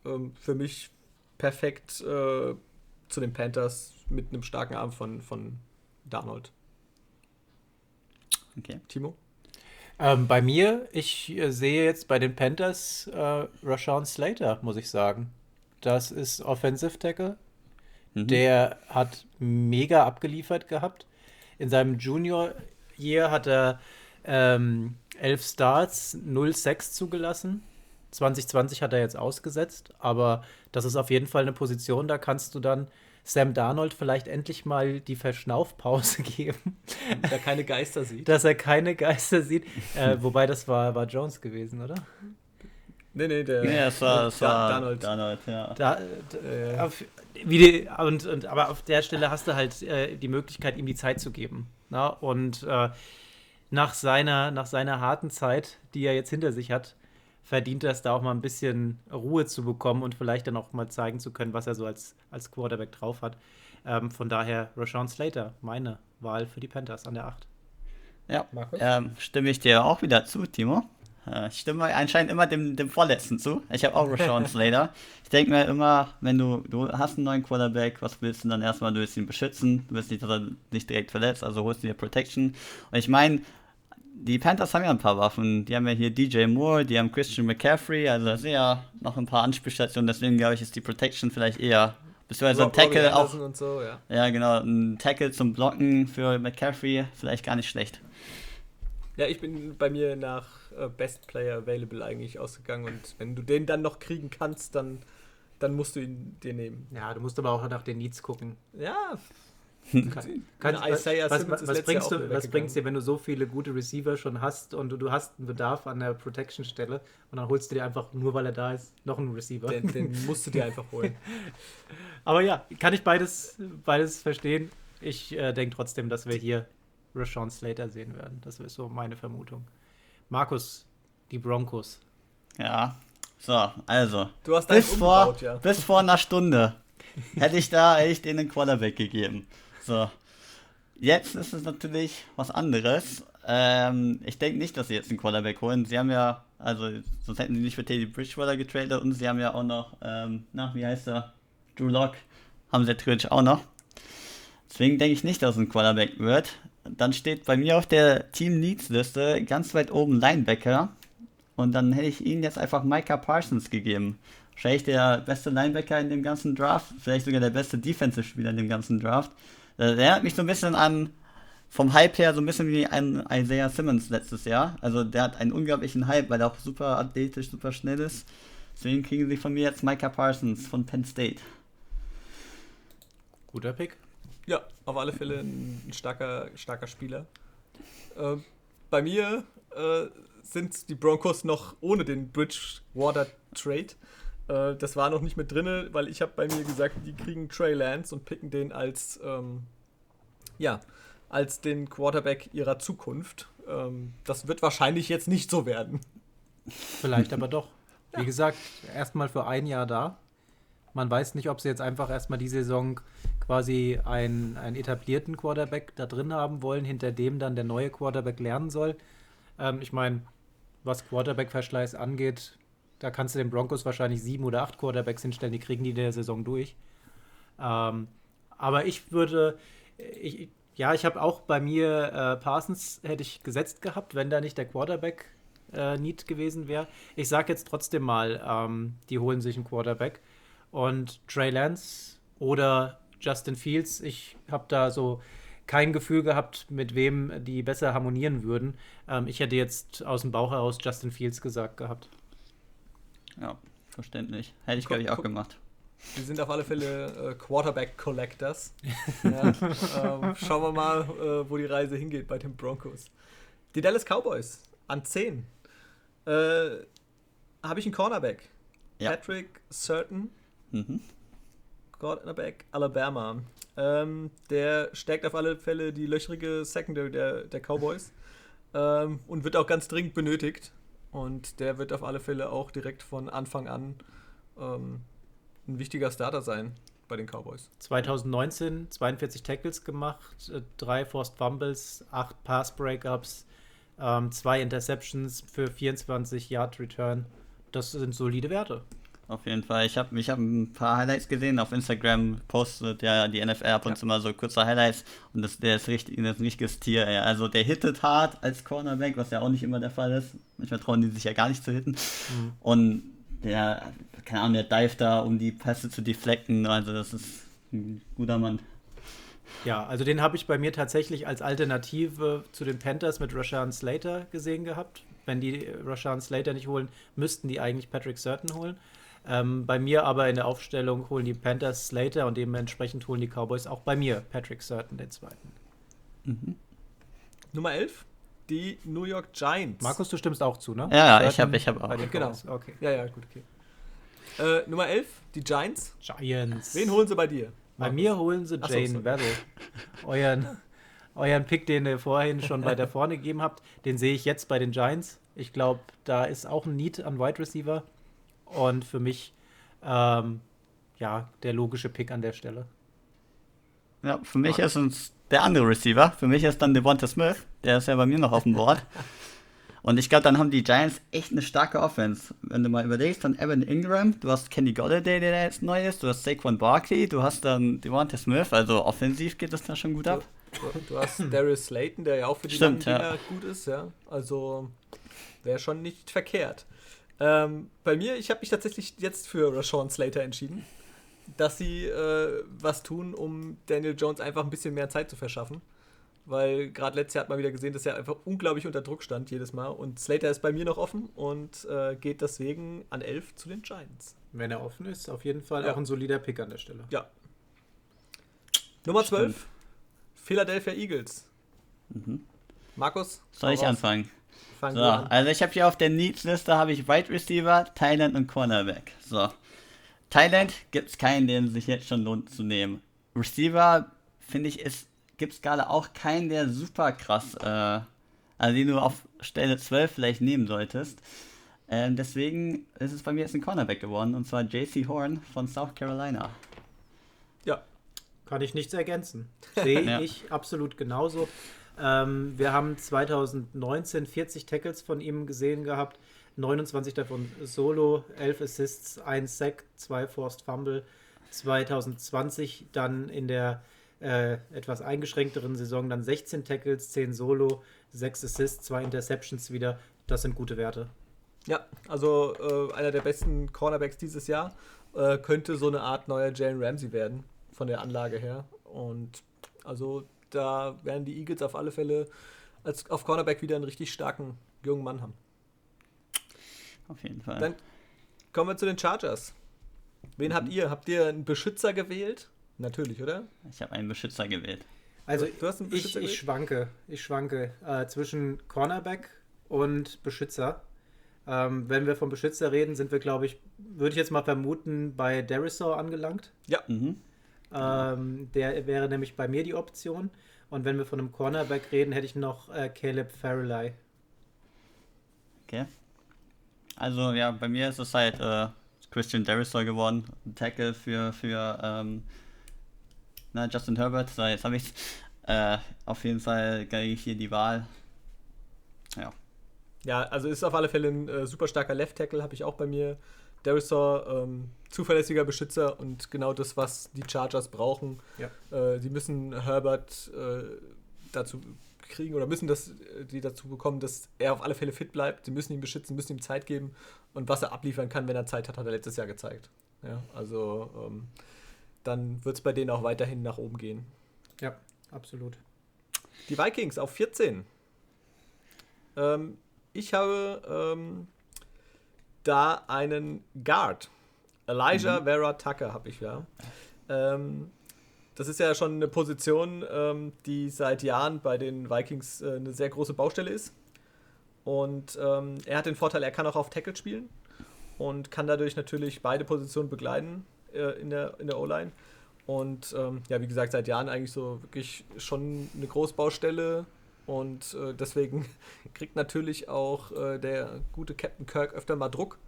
Ähm, für mich perfekt äh, zu den Panthers mit einem starken Arm von, von Darnold. Okay. Timo? Ähm, bei mir, ich äh, sehe jetzt bei den Panthers äh, Rashawn Slater, muss ich sagen. Das ist Offensive Tackle. Mhm. Der hat mega abgeliefert gehabt. In seinem Junior Year hat er ähm, 11 Starts, 0 Sacks zugelassen. 2020 hat er jetzt ausgesetzt, aber das ist auf jeden Fall eine Position, da kannst du dann Sam Darnold vielleicht endlich mal die Verschnaufpause *laughs* geben. Dass er keine Geister sieht. Dass er keine Geister sieht. Äh, wobei das war, war Jones gewesen, oder? Nee, nee, der. Nee, es war, es war Darnold. Darnold ja. Da, äh, auf, wie die, und, und, aber auf der Stelle hast du halt äh, die Möglichkeit, ihm die Zeit zu geben. Na? Und äh, nach, seiner, nach seiner harten Zeit, die er jetzt hinter sich hat, verdient es da auch mal ein bisschen Ruhe zu bekommen und vielleicht dann auch mal zeigen zu können, was er so als, als Quarterback drauf hat. Ähm, von daher Rashawn Slater, meine Wahl für die Panthers an der 8. Ja, ähm, stimme ich dir auch wieder zu, Timo. Äh, ich stimme anscheinend immer dem, dem Vorletzten zu. Ich habe auch Rashawn *laughs* Slater. Ich denke mir immer, wenn du, du hast einen neuen Quarterback, was willst du dann erstmal? Du willst ihn beschützen, du willst nicht, dass er nicht direkt verletzt, also holst du dir Protection. Und ich meine, die Panthers haben ja ein paar Waffen. Die haben ja hier DJ Moore, die haben Christian McCaffrey, also das sind ja noch ein paar Anspielstationen, deswegen glaube ich, ist die Protection vielleicht eher. Beziehungsweise ein Tackle auch. So, ja. ja. genau. Ein Tackle zum Blocken für McCaffrey vielleicht gar nicht schlecht. Ja, ich bin bei mir nach äh, Best Player Available eigentlich ausgegangen und wenn du den dann noch kriegen kannst, dann, dann musst du ihn dir nehmen. Ja, du musst aber auch nach den Needs gucken. Ja, kann, kann, was, was, was, bringst du, was bringst dir, wenn du so viele gute Receiver schon hast und du, du hast einen Bedarf an der Protection-Stelle und dann holst du dir einfach, nur weil er da ist, noch einen Receiver. Den, den *laughs* musst du dir einfach holen. *laughs* Aber ja, kann ich beides, beides verstehen. Ich äh, denke trotzdem, dass wir hier Rashawn Slater sehen werden. Das ist so meine Vermutung. Markus, die Broncos. Ja, so, also. Du hast bis vor, ja. bis vor einer Stunde hätte ich da hätte ich denen einen Quarterback gegeben. So. Jetzt ist es natürlich was anderes. Ähm, ich denke nicht, dass sie jetzt einen Quarterback holen. Sie haben ja, also sonst hätten sie nicht für Teddy Bridgewater getradet und sie haben ja auch noch, ähm, na, wie heißt er? Drew Lock haben sie theoretisch auch noch. Deswegen denke ich nicht, dass es ein Quarterback wird. Dann steht bei mir auf der Team Needs Liste ganz weit oben Linebacker. Und dann hätte ich ihnen jetzt einfach Micah Parsons gegeben. Wahrscheinlich der beste Linebacker in dem ganzen Draft. Vielleicht sogar der beste Defensive-Spieler in dem ganzen Draft. Äh, der erinnert mich so ein bisschen an, vom Hype her, so ein bisschen wie ein Isaiah Simmons letztes Jahr. Also der hat einen unglaublichen Hype, weil er auch super athletisch, super schnell ist. Deswegen kriegen sie von mir jetzt Micah Parsons von Penn State. Guter Pick. Ja, auf alle Fälle ein starker, starker Spieler. Äh, bei mir äh, sind die Broncos noch ohne den Bridgewater Trade. Äh, das war noch nicht mit drin, weil ich habe bei mir gesagt, die kriegen Trey Lance und picken den als, ähm, ja, als den Quarterback ihrer Zukunft. Ähm, das wird wahrscheinlich jetzt nicht so werden. Vielleicht aber doch. *laughs* Wie gesagt, erstmal für ein Jahr da. Man weiß nicht, ob sie jetzt einfach erstmal die Saison quasi einen, einen etablierten Quarterback da drin haben wollen, hinter dem dann der neue Quarterback lernen soll. Ähm, ich meine, was Quarterback-Verschleiß angeht, da kannst du den Broncos wahrscheinlich sieben oder acht Quarterbacks hinstellen, die kriegen die in der Saison durch. Ähm, aber ich würde, ich, ja, ich habe auch bei mir äh, Parsons hätte ich gesetzt gehabt, wenn da nicht der Quarterback äh, Need gewesen wäre. Ich sage jetzt trotzdem mal, ähm, die holen sich einen Quarterback. Und Trey Lance oder Justin Fields, ich habe da so kein Gefühl gehabt, mit wem die besser harmonieren würden. Ähm, ich hätte jetzt aus dem Bauch heraus Justin Fields gesagt gehabt. Ja, verständlich. Hätte ich, glaube ich, auch gemacht. Wir sind auf alle Fälle äh, Quarterback-Collectors. *laughs* ja, ähm, schauen wir mal, äh, wo die Reise hingeht bei den Broncos. Die Dallas Cowboys an 10. Äh, Habe ich einen Cornerback. Ja. Patrick Certain. Mhm. Cornerback Alabama. Ähm, der stärkt auf alle Fälle die löchrige Secondary der, der Cowboys. Ähm, und wird auch ganz dringend benötigt. Und der wird auf alle Fälle auch direkt von Anfang an ähm, ein wichtiger Starter sein bei den Cowboys. 2019 42 Tackles gemacht, äh, drei Forced Fumbles, acht Pass Breakups, ähm, zwei Interceptions für 24 Yard Return. Das sind solide Werte. Auf jeden Fall. Ich habe ich hab ein paar Highlights gesehen. Auf Instagram postet ja die NFL ab und zu mal so kurze Highlights. Und das, der ist richtig, das ist ein richtiges Tier. Ey. Also der hittet hart als Cornerback, was ja auch nicht immer der Fall ist. Manchmal trauen die sich ja gar nicht zu hitten. Mhm. Und der, keine Ahnung, der dive da, um die Pässe zu deflecken. Also das ist ein guter Mann. Ja, also den habe ich bei mir tatsächlich als Alternative zu den Panthers mit Rashawn Slater gesehen gehabt. Wenn die Rashawn Slater nicht holen, müssten die eigentlich Patrick Certain holen. Ähm, bei mir aber in der Aufstellung holen die Panthers Slater und dementsprechend holen die Cowboys auch bei mir Patrick Certain den zweiten. Mhm. Nummer 11, die New York Giants. Markus, du stimmst auch zu, ne? Ja, Certain ich habe ich hab auch. Genau. Okay. Ja, ja, gut, okay. Äh, Nummer 11, die Giants. Giants. Wen holen sie bei dir? Bei mir holen sie Jane Battle. Euren, euren Pick, den ihr vorhin schon weiter *laughs* vorne gegeben habt, den sehe ich jetzt bei den Giants. Ich glaube, da ist auch ein Need an Wide Receiver. Und für mich, ähm, ja, der logische Pick an der Stelle. Ja, für mich ist es der andere Receiver. Für mich ist dann Devonta Smith. Der ist ja bei mir noch auf dem Board. *laughs* Und ich glaube, dann haben die Giants echt eine starke Offense. Wenn du mal überlegst, dann Evan Ingram, du hast Kenny Golladay, der jetzt neu ist, du hast Saquon Barkley, du hast dann Devonta Smith, also offensiv geht das da schon gut ab. Du, du hast Darius Slayton, der ja auch für die Stimmt, ja. gut ist, ja. Also wäre schon nicht verkehrt. Ähm, bei mir, ich habe mich tatsächlich jetzt für Rashawn Slater entschieden, dass sie äh, was tun, um Daniel Jones einfach ein bisschen mehr Zeit zu verschaffen. Weil gerade letztes Jahr hat man wieder gesehen, dass er einfach unglaublich unter Druck stand jedes Mal. Und Slater ist bei mir noch offen und äh, geht deswegen an 11 zu den Giants. Wenn er offen ist, auf jeden Fall ja. auch ein solider Pick an der Stelle. Ja. Nummer 12, Stimmt. Philadelphia Eagles. Mhm. Markus? Soll ich raus. anfangen? Fang so, an. also ich habe hier auf der Needs-Liste habe ich Wide Receiver, Thailand und Cornerback. So. Thailand gibt es keinen, den sich jetzt schon lohnt zu nehmen. Receiver, finde ich, ist gibt es gerade auch keinen, der super krass, äh, also den du auf Stelle 12 vielleicht nehmen solltest. Ähm, deswegen ist es bei mir jetzt ein Cornerback geworden, und zwar JC Horn von South Carolina. Ja. Kann ich nichts ergänzen. *laughs* Sehe ja. ich absolut genauso. Ähm, wir haben 2019 40 Tackles von ihm gesehen gehabt, 29 davon Solo, 11 Assists, 1 Sack, 2 Forced Fumble. 2020 dann in der äh, etwas eingeschränkteren Saison dann 16 Tackles, 10 Solo, 6 Assists, 2 Interceptions wieder. Das sind gute Werte. Ja, also äh, einer der besten Cornerbacks dieses Jahr äh, könnte so eine Art neuer Jalen Ramsey werden, von der Anlage her. Und also da werden die Eagles auf alle Fälle als auf Cornerback wieder einen richtig starken jungen Mann haben. Auf jeden Fall. Dann kommen wir zu den Chargers. Wen mhm. habt ihr? Habt ihr einen Beschützer gewählt? Natürlich, oder? Ich habe einen Beschützer gewählt. Also du hast einen Beschützer ich, ich schwanke, ich schwanke äh, zwischen Cornerback und Beschützer. Ähm, wenn wir vom Beschützer reden, sind wir, glaube ich, würde ich jetzt mal vermuten, bei Derisor angelangt. Ja. Mhm. Ähm, der wäre nämlich bei mir die Option. Und wenn wir von einem Cornerback reden, hätte ich noch äh, Caleb Farrelly. Okay. Also ja, bei mir ist es halt äh, Christian Derisol geworden. Ein Tackle für, für ähm, na, Justin Herbert. So, jetzt habe ich *laughs* äh, auf jeden Fall gehe ich hier die Wahl. Ja. Ja, also ist auf alle Fälle ein äh, super starker Left Tackle, habe ich auch bei mir. Derisor, ähm, zuverlässiger Beschützer und genau das, was die Chargers brauchen. Ja. Äh, sie müssen Herbert äh, dazu kriegen oder müssen das, äh, die dazu bekommen, dass er auf alle Fälle fit bleibt. Sie müssen ihn beschützen, müssen ihm Zeit geben und was er abliefern kann, wenn er Zeit hat, hat er letztes Jahr gezeigt. Ja, also ähm, dann wird es bei denen auch weiterhin nach oben gehen. Ja, absolut. Die Vikings auf 14. Ähm, ich habe ähm, da einen Guard. Elijah mhm. Vera Tucker habe ich ja. Ähm, das ist ja schon eine Position, ähm, die seit Jahren bei den Vikings äh, eine sehr große Baustelle ist. Und ähm, er hat den Vorteil, er kann auch auf Tackle spielen und kann dadurch natürlich beide Positionen begleiten äh, in der, in der O-Line. Und ähm, ja, wie gesagt, seit Jahren eigentlich so wirklich schon eine Großbaustelle. Und äh, deswegen *laughs* kriegt natürlich auch äh, der gute Captain Kirk öfter mal Druck.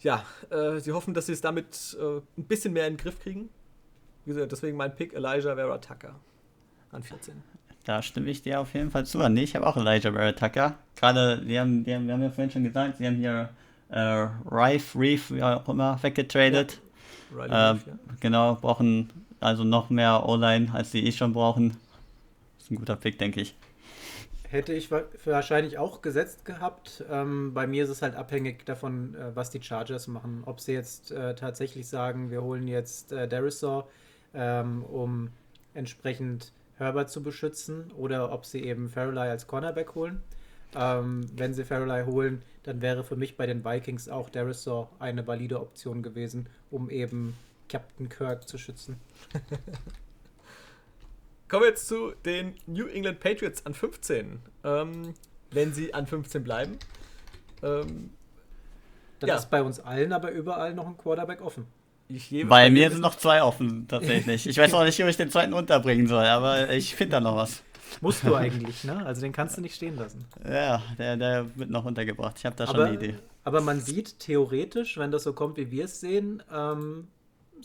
Ja, äh, sie hoffen, dass sie es damit äh, ein bisschen mehr in den Griff kriegen. Wie gesagt, deswegen mein Pick Elijah Vera Tucker an 14. Da stimme ich dir auf jeden Fall zu. Nee, ich habe auch Elijah Vera Tucker. Gerade, die haben, die haben, wir haben ja vorhin schon gesagt, sie haben hier äh, Rife, Reef, wie auch immer, weggetradet. Ja. Äh, ja. Genau, brauchen also noch mehr O-Line, als sie eh schon brauchen. Ist ein guter Pick, denke ich. Hätte ich wahrscheinlich auch gesetzt gehabt. Ähm, bei mir ist es halt abhängig davon, äh, was die Chargers machen. Ob sie jetzt äh, tatsächlich sagen, wir holen jetzt äh, Darisaw ähm, um entsprechend Herbert zu beschützen oder ob sie eben Farrelly als Cornerback holen. Ähm, wenn sie Farrelly holen, dann wäre für mich bei den Vikings auch Darisaw eine valide Option gewesen, um eben Captain Kirk zu schützen. *laughs* Kommen wir jetzt zu den New England Patriots an 15. Ähm, wenn sie an 15 bleiben. Ähm, dann ja. ist bei uns allen aber überall noch ein Quarterback offen. Bei mir sind noch zwei offen, tatsächlich. *laughs* Ich weiß auch nicht, ob ich den zweiten unterbringen soll, aber ich finde da noch was. Musst du *laughs* eigentlich, ne? Also den kannst du nicht stehen lassen. Ja, der, der wird noch untergebracht. Ich habe da schon aber, eine Idee. Aber man sieht theoretisch, wenn das so kommt, wie wir es sehen, ähm,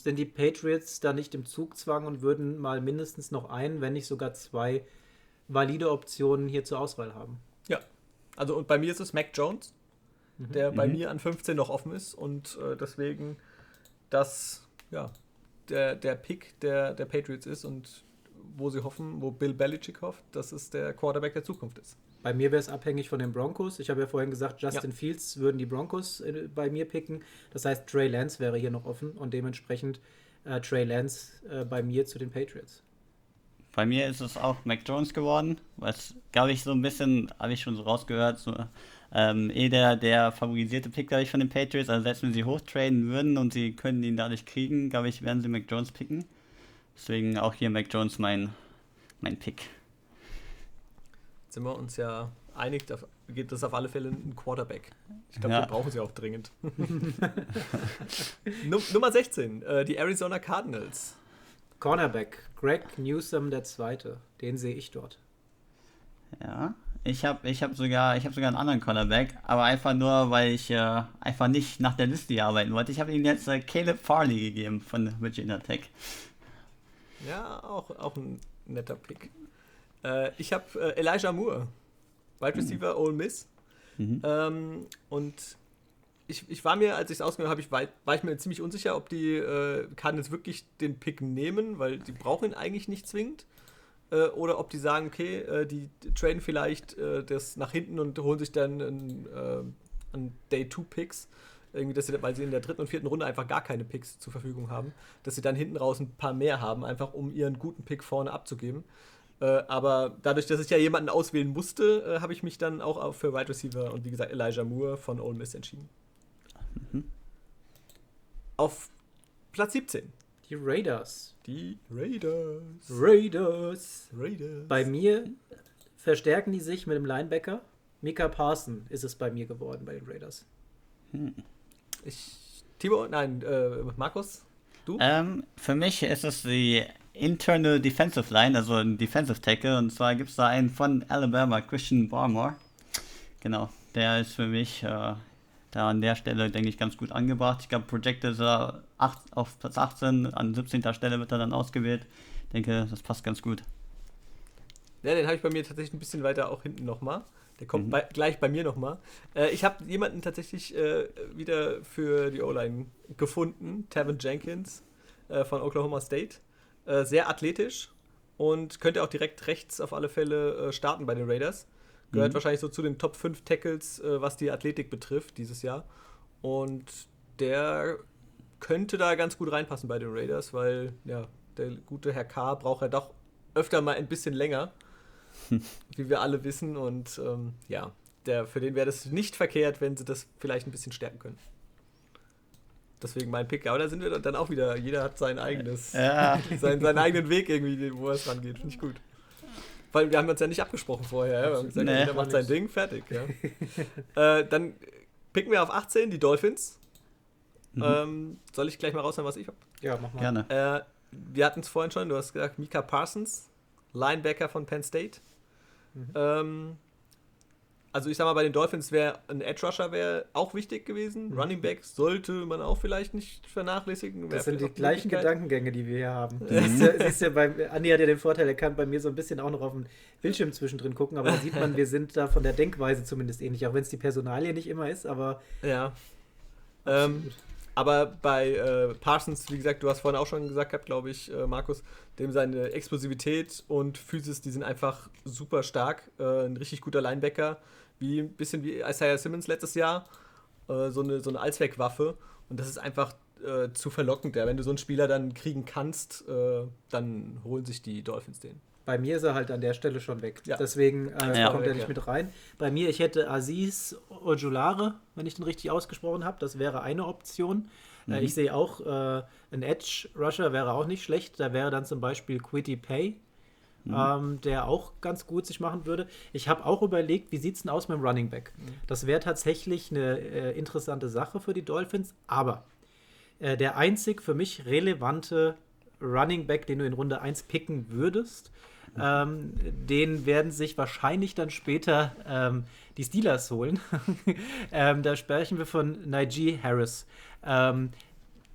sind die Patriots da nicht im Zugzwang und würden mal mindestens noch ein, wenn nicht sogar zwei valide Optionen hier zur Auswahl haben. Ja, also und bei mir ist es Mac Jones, mhm. der bei mhm. mir an 15 noch offen ist und äh, deswegen das, ja, der, der Pick der, der Patriots ist und wo sie hoffen, wo Bill Belichick hofft, dass es der Quarterback der Zukunft ist. Bei mir wäre es abhängig von den Broncos. Ich habe ja vorhin gesagt, Justin ja. Fields würden die Broncos äh, bei mir picken. Das heißt, Trey Lance wäre hier noch offen und dementsprechend äh, Trey Lance äh, bei mir zu den Patriots. Bei mir ist es auch Mac Jones geworden, was, glaube ich, so ein bisschen, habe ich schon so rausgehört, so ähm, eh der, der favorisierte Pick, glaube ich, von den Patriots. Also selbst wenn sie hochtraden würden und sie können ihn dadurch kriegen, glaube ich, werden sie Mac Jones picken. Deswegen auch hier Mac Jones mein, mein Pick. Sind wir uns ja einig, da geht das auf alle Fälle ein Quarterback. Ich glaube, ja. den brauchen sie auch dringend. *laughs* Nummer 16, äh, die Arizona Cardinals. Cornerback, Greg Newsom der Zweite. Den sehe ich dort. Ja, ich habe ich hab sogar, hab sogar einen anderen Cornerback, aber einfach nur, weil ich äh, einfach nicht nach der Liste hier arbeiten wollte. Ich habe ihm jetzt äh, Caleb Farley gegeben von Virginia Tech. Ja, auch, auch ein netter Pick. Äh, ich habe äh, Elijah Moore, Wide. Receiver mhm. Ole Miss. Mhm. Ähm, und ich, ich war mir, als ich es ausgenommen habe, war, war ich mir ziemlich unsicher, ob die äh, Cardinals wirklich den Pick nehmen, weil die brauchen ihn eigentlich nicht zwingend äh, oder ob die sagen, okay, äh, die traden vielleicht äh, das nach hinten und holen sich dann einen, einen Day-2-Picks. Irgendwie, dass sie, weil sie in der dritten und vierten Runde einfach gar keine Picks zur Verfügung haben, dass sie dann hinten raus ein paar mehr haben, einfach um ihren guten Pick vorne abzugeben. Äh, aber dadurch, dass ich ja jemanden auswählen musste, äh, habe ich mich dann auch für Wide Receiver und wie gesagt Elijah Moore von Ole Miss entschieden. Mhm. Auf Platz 17 die Raiders. Die Raiders. Raiders. Raiders. Bei mir verstärken die sich mit dem Linebacker. Mika Parson ist es bei mir geworden bei den Raiders. Hm. Ich, Timo, nein, äh, Markus, du? Ähm, für mich ist es die Internal Defensive Line, also ein Defensive Tackle. Und zwar gibt es da einen von Alabama, Christian Barmore. Genau, der ist für mich äh, da an der Stelle, denke ich, ganz gut angebracht. Ich glaube, Projected ist er acht, auf Platz 18, an 17. Stelle wird er dann ausgewählt. Ich denke, das passt ganz gut. Ja, den habe ich bei mir tatsächlich ein bisschen weiter auch hinten nochmal. Der kommt mhm. bei, gleich bei mir nochmal. Äh, ich habe jemanden tatsächlich äh, wieder für die O-Line gefunden, Tevin Jenkins äh, von Oklahoma State. Äh, sehr athletisch und könnte auch direkt rechts auf alle Fälle äh, starten bei den Raiders. Gehört mhm. wahrscheinlich so zu den Top 5 Tackles, äh, was die Athletik betrifft dieses Jahr. Und der könnte da ganz gut reinpassen bei den Raiders, weil ja, der gute Herr K. braucht ja doch öfter mal ein bisschen länger, *laughs* wie wir alle wissen. Und ähm, ja, der, für den wäre das nicht verkehrt, wenn sie das vielleicht ein bisschen stärken können. Deswegen mein Pick. Aber da sind wir dann auch wieder, jeder hat sein eigenes, ja. *laughs* seinen, seinen eigenen Weg irgendwie, wo es rangeht. Finde ich gut. Weil wir haben uns ja nicht abgesprochen vorher. Ja? Wir haben gesagt, nee, jeder macht sein Ding, fertig. Ja? *laughs* äh, dann picken wir auf 18 die Dolphins. Mhm. Ähm, soll ich gleich mal raushauen, was ich habe? Ja, mach mal. Gerne. Äh, wir hatten es vorhin schon, du hast gesagt, Mika Parsons, Linebacker von Penn State. Mhm. Ähm, also ich sag mal, bei den Dolphins wäre ein Edge Rusher wäre auch wichtig gewesen. Mhm. Running Back sollte man auch vielleicht nicht vernachlässigen. Das sind die gleichen Gedankengänge, die wir hier haben. Mhm. Siehst ja, siehst ja *laughs* bei, Andi hat ja den Vorteil, er kann bei mir so ein bisschen auch noch auf den Bildschirm zwischendrin gucken, aber da sieht man, wir sind da von der Denkweise zumindest ähnlich, auch wenn es die Personalie nicht immer ist, aber. Ja. Ähm, aber bei äh, Parsons, wie gesagt, du hast vorhin auch schon gesagt glaube ich, äh, Markus, dem seine Explosivität und Physis, die sind einfach super stark. Äh, ein richtig guter Linebacker wie ein bisschen wie Isaiah Simmons letztes Jahr, äh, so, eine, so eine Allzweckwaffe. Und das ist einfach äh, zu verlockend. Ja. Wenn du so einen Spieler dann kriegen kannst, äh, dann holen sich die Dolphins den. Bei mir ist er halt an der Stelle schon weg. Ja. Deswegen äh, ja, kommt er nicht mit rein. Bei mir, ich hätte Aziz Ojulare, wenn ich den richtig ausgesprochen habe. Das wäre eine Option. Äh, mhm. ich sehe auch, äh, ein Edge-Rusher wäre auch nicht schlecht. Da wäre dann zum Beispiel Quitty Pay mhm. ähm, der auch ganz gut sich machen würde. Ich habe auch überlegt, wie sieht es denn aus mit dem Running Back? Mhm. Das wäre tatsächlich eine äh, interessante Sache für die Dolphins, aber äh, der einzig für mich relevante Running Back, den du in Runde 1 picken würdest. Ähm, den werden sich wahrscheinlich dann später ähm, die Steelers holen. *laughs* ähm, da sprechen wir von Najee Harris. Ähm,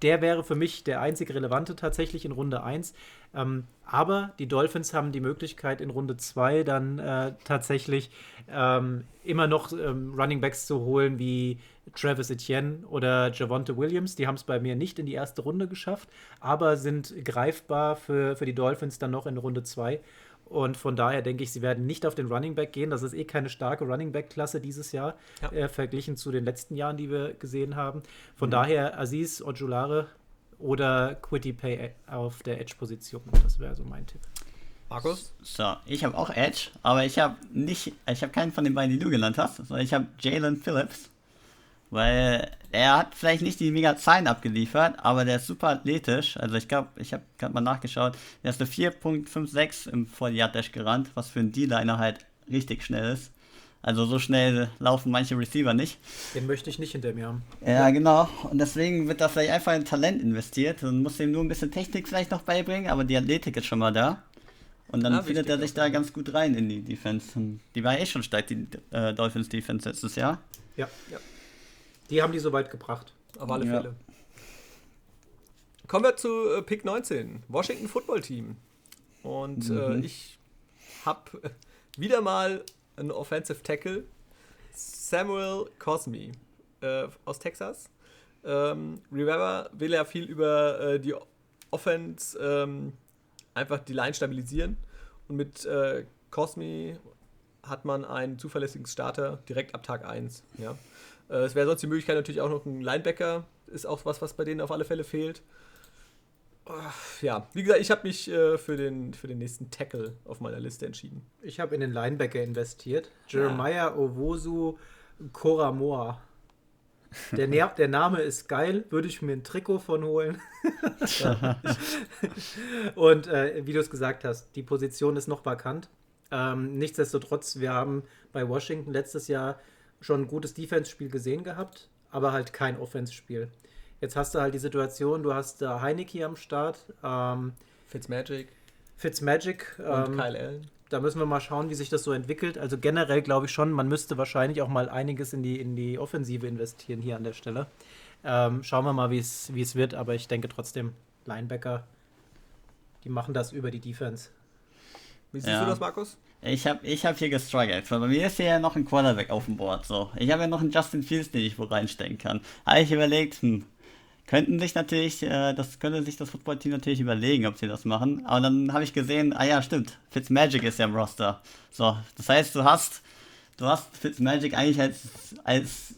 der wäre für mich der einzig relevante tatsächlich in Runde 1. Ähm, aber die Dolphins haben die Möglichkeit, in Runde 2 dann äh, tatsächlich ähm, immer noch ähm, Running Backs zu holen, wie Travis Etienne oder Javonte Williams. Die haben es bei mir nicht in die erste Runde geschafft, aber sind greifbar für, für die Dolphins dann noch in Runde 2. Und von daher denke ich, sie werden nicht auf den Running Back gehen. Das ist eh keine starke Running Back-Klasse dieses Jahr, ja. äh, verglichen zu den letzten Jahren, die wir gesehen haben. Von mhm. daher Aziz Ojulare oder Quitty Pay auf der Edge-Position. Das wäre so mein Tipp. Markus? So, ich habe auch Edge, aber ich habe nicht, ich habe keinen von den beiden, die du genannt hast, sondern ich habe Jalen Phillips, weil er hat vielleicht nicht die mega Zahlen abgeliefert, aber der ist super athletisch. Also ich glaube, ich habe gerade mal nachgeschaut, der ist eine 4.56 im 40 Dash gerannt, was für einen D-Liner halt richtig schnell ist. Also so schnell laufen manche Receiver nicht. Den möchte ich nicht hinter mir haben. Ja, genau. Und deswegen wird da vielleicht einfach in Talent investiert und muss ihm nur ein bisschen Technik vielleicht noch beibringen, aber die Athletik ist schon mal da. Und dann ja, findet er sich da ganz gut rein in die Defense. Und die war eh schon stark, die äh, Dolphins Defense letztes Jahr. Ja, ja. Die haben die so weit gebracht. Auf alle ja. Fälle. Kommen wir zu äh, Pick 19, Washington Football Team. Und äh, mhm. äh, ich habe wieder mal ein Offensive Tackle, Samuel Cosme äh, aus Texas. Ähm, Rivera will ja viel über äh, die Offense ähm, einfach die Line stabilisieren. Und mit äh, Cosme hat man einen zuverlässigen Starter direkt ab Tag 1. Ja. Äh, es wäre sonst die Möglichkeit natürlich auch noch ein Linebacker, ist auch was, was bei denen auf alle Fälle fehlt ja, wie gesagt, ich habe mich äh, für, den, für den nächsten Tackle auf meiner Liste entschieden. Ich habe in den Linebacker investiert. Jeremiah ja. Owosu Koramoa. Der, der Name ist geil, würde ich mir ein Trikot von holen. *laughs* Und äh, wie du es gesagt hast, die Position ist noch vakant. Ähm, nichtsdestotrotz, wir haben bei Washington letztes Jahr schon ein gutes Defense-Spiel gesehen gehabt, aber halt kein Offense-Spiel. Jetzt hast du halt die Situation, du hast da Heineke am Start. Ähm, Fitzmagic. Fitzmagic. Ähm, und Kyle Allen. Da müssen wir mal schauen, wie sich das so entwickelt. Also generell glaube ich schon, man müsste wahrscheinlich auch mal einiges in die, in die Offensive investieren hier an der Stelle. Ähm, schauen wir mal, wie es wird, aber ich denke trotzdem, Linebacker, die machen das über die Defense. Wie siehst ja. du das, Markus? Ich habe ich hab hier gestruggelt. Bei mir ist hier ja noch ein Quarterback auf dem Board. So. Ich habe ja noch einen Justin Fields, den ich wo reinstecken kann. Habe ich überlegt, hm, könnten sich natürlich, äh, das könnte sich das Footballteam natürlich überlegen, ob sie das machen. Aber dann habe ich gesehen, ah ja, stimmt, Fitzmagic ist ja im Roster. So, das heißt, du hast, du hast Fitzmagic eigentlich als, als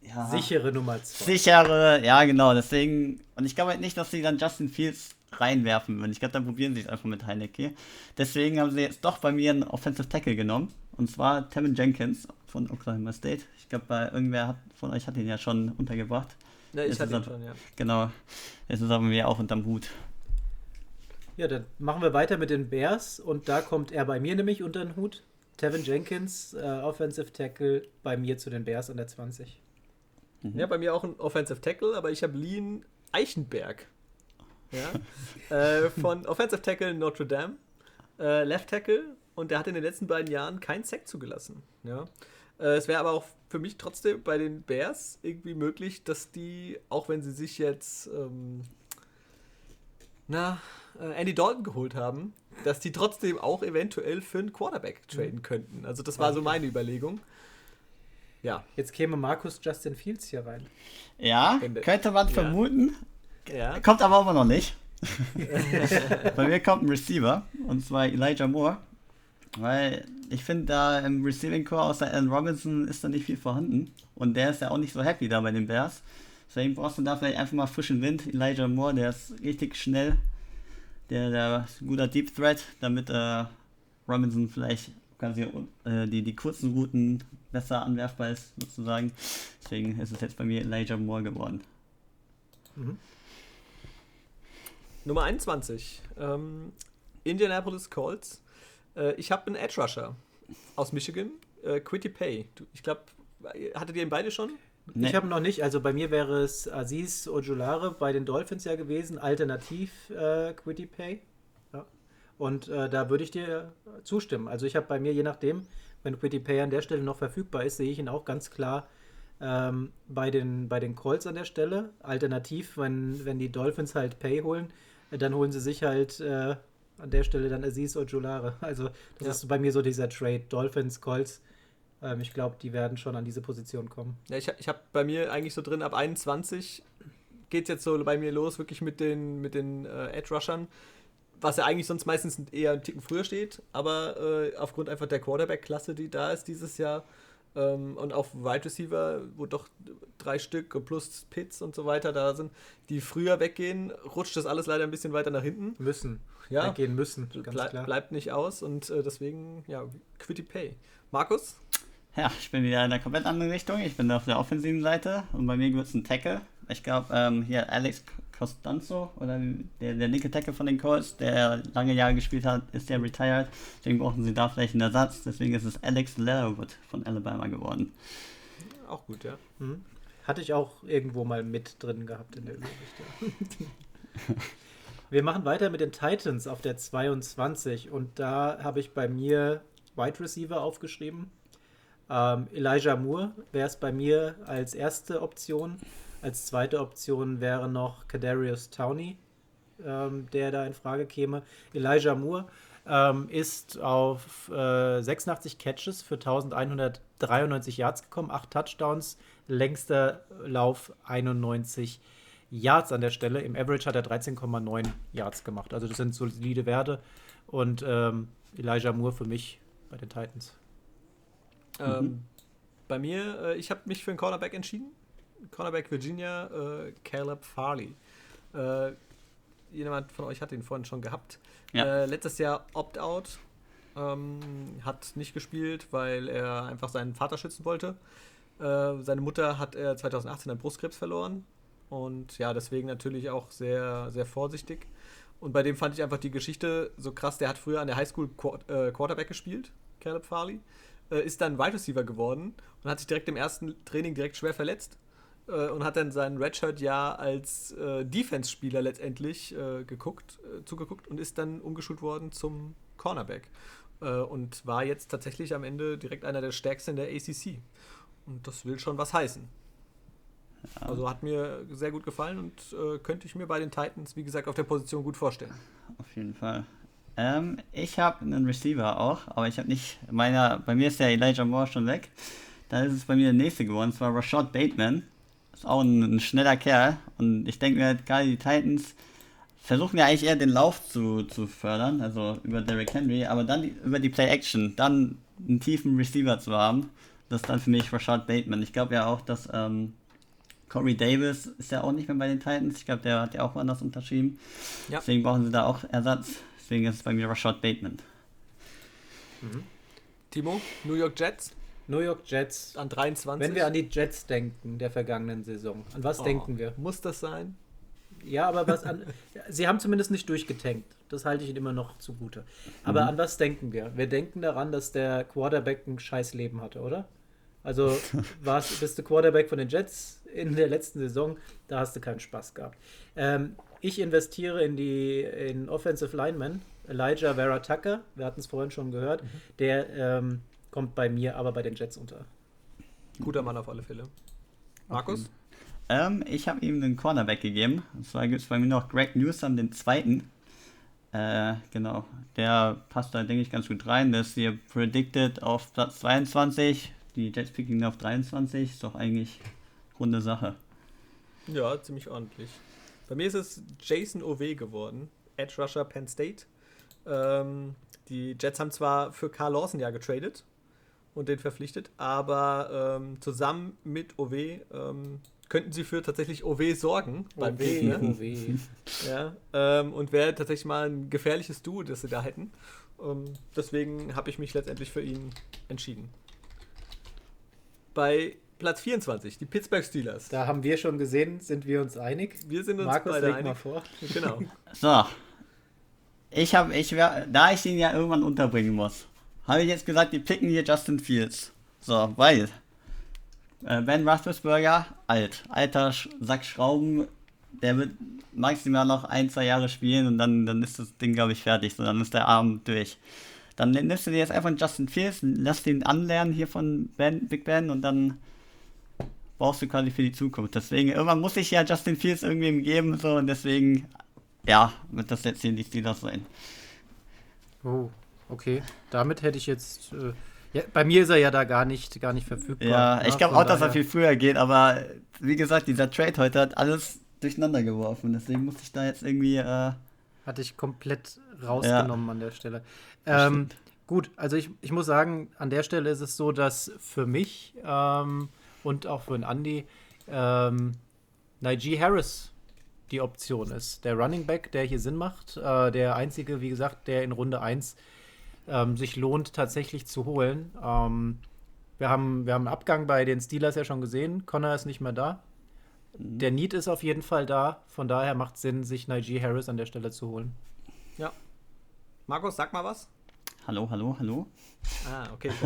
ja, sichere Nummer 2. Sichere, ja genau, deswegen, und ich glaube halt nicht, dass sie dann Justin Fields reinwerfen würden. Ich glaube, dann probieren sie es einfach mit Heineke. Deswegen haben sie jetzt doch bei mir einen Offensive Tackle genommen. Und zwar Tevin Jenkins von Oklahoma State. Ich glaube, irgendwer hat, von euch hat ihn ja schon untergebracht. Ja, ich hatte ihn schon, ja. Genau. Jetzt ist er bei mir auch unterm Hut. Ja, dann machen wir weiter mit den Bears und da kommt er bei mir nämlich unter den Hut. Tevin Jenkins, äh, Offensive Tackle, bei mir zu den Bears an der 20. Mhm. Ja, bei mir auch ein Offensive Tackle, aber ich habe Lean Eichenberg. Ja? äh, von Offensive Tackle Notre Dame, äh, Left Tackle und der hat in den letzten beiden Jahren keinen Sack zugelassen. Ja? Äh, es wäre aber auch für mich trotzdem bei den Bears irgendwie möglich, dass die, auch wenn sie sich jetzt ähm, na, äh, Andy Dalton geholt haben, dass die trotzdem auch eventuell für einen Quarterback traden mhm. könnten. Also das war so meine Überlegung. Ja. Jetzt käme Markus Justin Fields hier rein. Ja, könnte man ja. vermuten. Ja. Kommt aber immer noch nicht. *laughs* Bei mir kommt ein Receiver, und zwar Elijah Moore. Weil ich finde, da im Receiving Core außer Allen Robinson ist da nicht viel vorhanden. Und der ist ja auch nicht so happy da bei den Bears. Deswegen brauchst du da vielleicht einfach mal frischen Wind. Elijah Moore, der ist richtig schnell. Der, der ist ein guter Deep Threat, damit äh, Robinson vielleicht quasi äh, die, die kurzen Routen besser anwerfbar ist, sozusagen. Deswegen ist es jetzt bei mir Elijah Moore geworden. Mhm. Nummer 21. Ähm, Indianapolis Colts äh, ich habe einen Edge Rusher aus Michigan, äh, Quitty Pay. Ich glaube, hattet ihr ihn beide schon? Nee. Ich habe noch nicht. Also bei mir wäre es Aziz Ojulare bei den Dolphins ja gewesen, alternativ äh, Quitty Pay. Ja. Und äh, da würde ich dir zustimmen. Also ich habe bei mir, je nachdem, wenn Quitty Pay an der Stelle noch verfügbar ist, sehe ich ihn auch ganz klar ähm, bei, den, bei den Colts an der Stelle. Alternativ, wenn, wenn die Dolphins halt Pay holen, dann holen sie sich halt äh, an der Stelle dann Aziz Ojulare. Also das ja. ist bei mir so dieser Trade. Dolphins, Colts. Ähm, ich glaube, die werden schon an diese Position kommen. Ja, ich, ich habe bei mir eigentlich so drin, ab 21 geht es jetzt so bei mir los, wirklich mit den, mit den äh, Edge-Rushern. Was ja eigentlich sonst meistens eher einen Ticken früher steht, aber äh, aufgrund einfach der Quarterback-Klasse, die da ist dieses Jahr, ähm, und auch Wide Receiver, wo doch drei Stück plus Pits und so weiter da sind, die früher weggehen, rutscht das alles leider ein bisschen weiter nach hinten. Müssen. Ja. Weggehen müssen, ganz Ble klar. Bleibt nicht aus und äh, deswegen, ja, Quitty Pay. Markus? Ja, ich bin wieder in der komplett anderen Richtung. Ich bin auf der offensiven Seite und bei mir gibt es einen Tackle. Ich glaube, ähm, hier Alex Costanzo oder der, der linke Tackle von den Colts, der lange Jahre gespielt hat, ist der retired. Deswegen brauchen sie da vielleicht einen Ersatz. Deswegen ist es Alex Leatherwood von Alabama geworden. Auch gut, ja. Mhm. Hatte ich auch irgendwo mal mit drin gehabt in der Übersicht. Wir machen weiter mit den Titans auf der 22 und da habe ich bei mir Wide Receiver aufgeschrieben. Ähm, Elijah Moore wäre es bei mir als erste Option. Als zweite Option wäre noch Kadarius Towney, ähm, der da in Frage käme. Elijah Moore ähm, ist auf äh, 86 Catches für 1193 Yards gekommen, 8 Touchdowns, längster Lauf 91 Yards an der Stelle. Im Average hat er 13,9 Yards gemacht. Also das sind solide Werte. Und ähm, Elijah Moore für mich bei den Titans. Mhm. Bei mir, äh, ich habe mich für einen Cornerback entschieden. Cornerback Virginia, äh, Caleb Farley. Äh, jemand von euch hat ihn vorhin schon gehabt. Ja. Äh, letztes Jahr Opt-out. Ähm, hat nicht gespielt, weil er einfach seinen Vater schützen wollte. Äh, seine Mutter hat er 2018 an Brustkrebs verloren. Und ja, deswegen natürlich auch sehr, sehr vorsichtig. Und bei dem fand ich einfach die Geschichte so krass. Der hat früher an der Highschool äh, Quarterback gespielt, Caleb Farley. ist dann Wide Receiver geworden und hat sich direkt im ersten Training direkt schwer verletzt äh, und hat dann sein Redshirt-Jahr als äh, Defense-Spieler letztendlich äh, geguckt, äh, zugeguckt und ist dann umgeschult worden zum Cornerback. Äh, und war jetzt tatsächlich am Ende direkt einer der stärksten in der ACC. Und das will schon was heißen. Ja. Also hat mir sehr gut gefallen und äh, könnte ich mir bei den Titans, wie gesagt, auf der Position gut vorstellen. Auf jeden Fall. Ähm, ich habe einen Receiver auch, aber ich habe nicht, meiner, bei mir ist der Elijah Moore schon weg. Dann ist es bei mir der nächste geworden, und zwar Rashad Bateman. Auch ein, ein schneller Kerl und ich denke mir, gerade die Titans versuchen ja eigentlich eher den Lauf zu, zu fördern, also über Derrick Henry, aber dann die, über die Play-Action, dann einen tiefen Receiver zu haben, das ist dann für mich Rashad Bateman. Ich glaube ja auch, dass ähm, Corey Davis ist ja auch nicht mehr bei den Titans. Ich glaube, der hat ja auch woanders unterschrieben. Ja. Deswegen brauchen sie da auch Ersatz. Deswegen ist es bei mir Rashad Bateman. Mhm. Timo, New York Jets? New York Jets. An 23. Wenn wir an die Jets denken, der vergangenen Saison, an was oh, denken wir? Muss das sein? Ja, aber was an. *laughs* sie haben zumindest nicht durchgetankt. Das halte ich ihnen immer noch zugute. Aber mhm. an was denken wir? Wir denken daran, dass der Quarterback ein scheiß Leben hatte, oder? Also *laughs* warst, bist du Quarterback von den Jets in der letzten Saison, da hast du keinen Spaß gehabt. Ähm, ich investiere in die in Offensive Lineman, Elijah Vera Tucker, wir hatten es vorhin schon gehört, mhm. der ähm, kommt bei mir aber bei den Jets unter. Guter Mann auf alle Fälle. Markus? Ähm, ich habe ihm den Cornerback gegeben. Und zwar gibt es bei mir noch Greg Newsom, den zweiten. Äh, genau. Der passt da, denke ich, ganz gut rein. Der ist hier predicted auf Platz 22. Die Jets picken ihn auf 23. Ist doch eigentlich runde Sache. Ja, ziemlich ordentlich. Bei mir ist es Jason Ove geworden. Edge Rusher Penn State. Ähm, die Jets haben zwar für Carl Lawson ja getradet und den verpflichtet, aber ähm, zusammen mit Ove ähm, könnten sie für tatsächlich OW sorgen beim OW, Gegner. OW. *laughs* Ja, ähm, und wäre tatsächlich mal ein gefährliches Duo, das sie da hätten. Ähm, deswegen habe ich mich letztendlich für ihn entschieden. Bei Platz 24, die Pittsburgh Steelers. Da haben wir schon gesehen, sind wir uns einig. Wir sind uns Markus, beide einig. mal vor. Genau. *laughs* so. Ich habe, ich wär, da ich ihn ja irgendwann unterbringen muss, habe ich jetzt gesagt, die picken hier Justin Fields. So, weil äh, ben Roethlisberger, alt. Alter Sack Schrauben. Der wird maximal noch ein, zwei Jahre spielen und dann, dann ist das Ding, glaube ich, fertig. So, dann ist der Arm durch. Dann nimmst du dir jetzt einfach Justin Fields, lass den anlernen hier von ben, Big Ben und dann brauchst du quasi für die Zukunft. Deswegen, irgendwann muss ich ja Justin Fields irgendwie geben, so und deswegen, ja, wird das jetzt hier die Steelers sein. Oh, okay. Damit hätte ich jetzt. Äh ja, bei mir ist er ja da gar nicht, gar nicht verfügbar. Ja, ne? ich glaube auch, dass er viel früher geht, aber wie gesagt, dieser Trade heute hat alles durcheinander geworfen. Deswegen musste ich da jetzt irgendwie. Äh, Hatte ich komplett rausgenommen ja. an der Stelle. Ähm, gut, also ich, ich muss sagen, an der Stelle ist es so, dass für mich ähm, und auch für den Andy ähm, Najee Harris die Option ist. Der Running Back, der hier Sinn macht. Äh, der einzige, wie gesagt, der in Runde 1 ähm, sich lohnt tatsächlich zu holen. Ähm, wir, haben, wir haben einen Abgang bei den Steelers ja schon gesehen. Connor ist nicht mehr da. Mhm. Der Need ist auf jeden Fall da. Von daher macht es Sinn, sich Najee Harris an der Stelle zu holen. Ja. Markus, sag mal was. Hallo, hallo, hallo. Ah, okay. *laughs*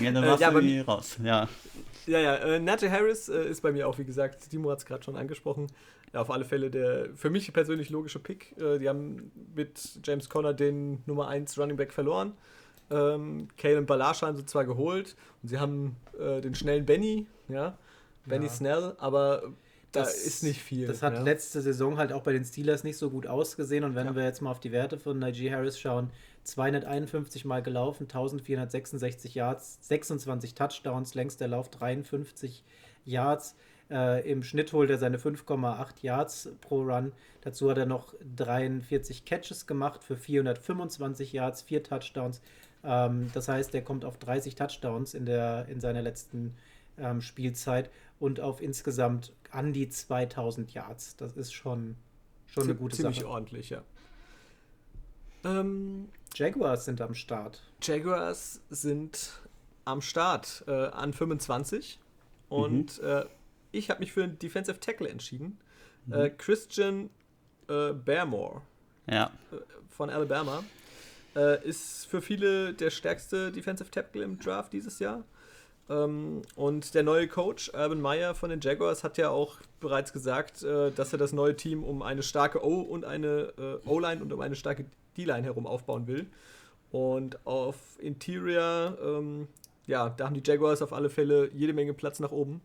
ja, dann warst äh, ja, du irgendwie raus. Ja. Ja, ja. Äh, Najee Harris äh, ist bei mir auch, wie gesagt, Timo hat es gerade schon angesprochen ja, auf alle Fälle der für mich persönlich logische Pick. Äh, die haben mit James Conner den Nummer 1 Running Back verloren. Ähm, Kalen Balasch haben sie zwar geholt und sie haben äh, den schnellen Benny, ja, Benny ja. Snell, aber da das, ist nicht viel. Das hat ja. letzte Saison halt auch bei den Steelers nicht so gut ausgesehen und wenn ja. wir jetzt mal auf die Werte von Najee Harris schauen, 251 Mal gelaufen, 1466 Yards, 26 Touchdowns, längster Lauf 53 Yards. Äh, Im Schnitt holt er seine 5,8 Yards pro Run. Dazu hat er noch 43 Catches gemacht für 425 Yards, 4 Touchdowns. Ähm, das heißt, er kommt auf 30 Touchdowns in, der, in seiner letzten ähm, Spielzeit und auf insgesamt an die 2000 Yards. Das ist schon, schon eine gute ziemlich Sache. Ziemlich ordentlich, ja. Ähm, Jaguars sind am Start. Jaguars sind am Start äh, an 25 und mhm. äh, ich habe mich für einen Defensive Tackle entschieden. Mhm. Äh, Christian äh, Baremore ja. Äh, von Alabama äh, ist für viele der stärkste Defensive Tackle im Draft dieses Jahr. Ähm, und der neue Coach, Urban Meyer von den Jaguars, hat ja auch bereits gesagt, äh, dass er das neue Team um eine starke O und eine äh, O-Line und um eine starke D-Line herum aufbauen will. Und auf Interior, ähm, ja, da haben die Jaguars auf alle Fälle jede Menge Platz nach oben,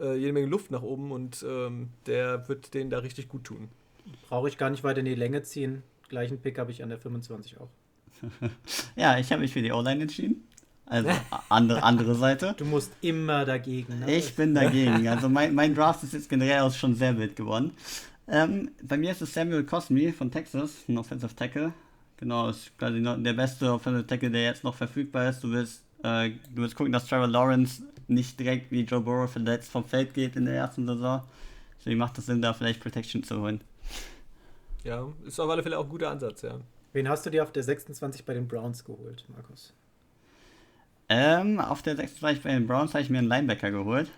äh, jede Menge Luft nach oben und ähm, der wird denen da richtig gut tun. Brauche ich gar nicht weiter in die Länge ziehen. Gleichen Pick habe ich an der 25 auch. *laughs* ja, ich habe mich für die O-Line entschieden. Also andere, andere Seite. Du musst immer dagegen. Ne? Ich bin dagegen. Also mein, mein Draft ist jetzt generell auch schon sehr wild geworden. Ähm, bei mir ist es Samuel Cosme von Texas, ein Offensive Tackle. Genau, ist quasi der beste Offensive Tackle, der jetzt noch verfügbar ist. Du willst, äh, du willst gucken, dass Trevor Lawrence nicht direkt wie Joe Burrow verletzt vom Feld geht in der ersten Saison. Deswegen macht es Sinn, da vielleicht Protection zu holen. Ja, ist auf alle Fälle auch ein guter Ansatz, ja. Wen hast du dir auf der 26 bei den Browns geholt, Markus? Ähm, auf der 26 bei den Browns habe ich mir einen Linebacker geholt.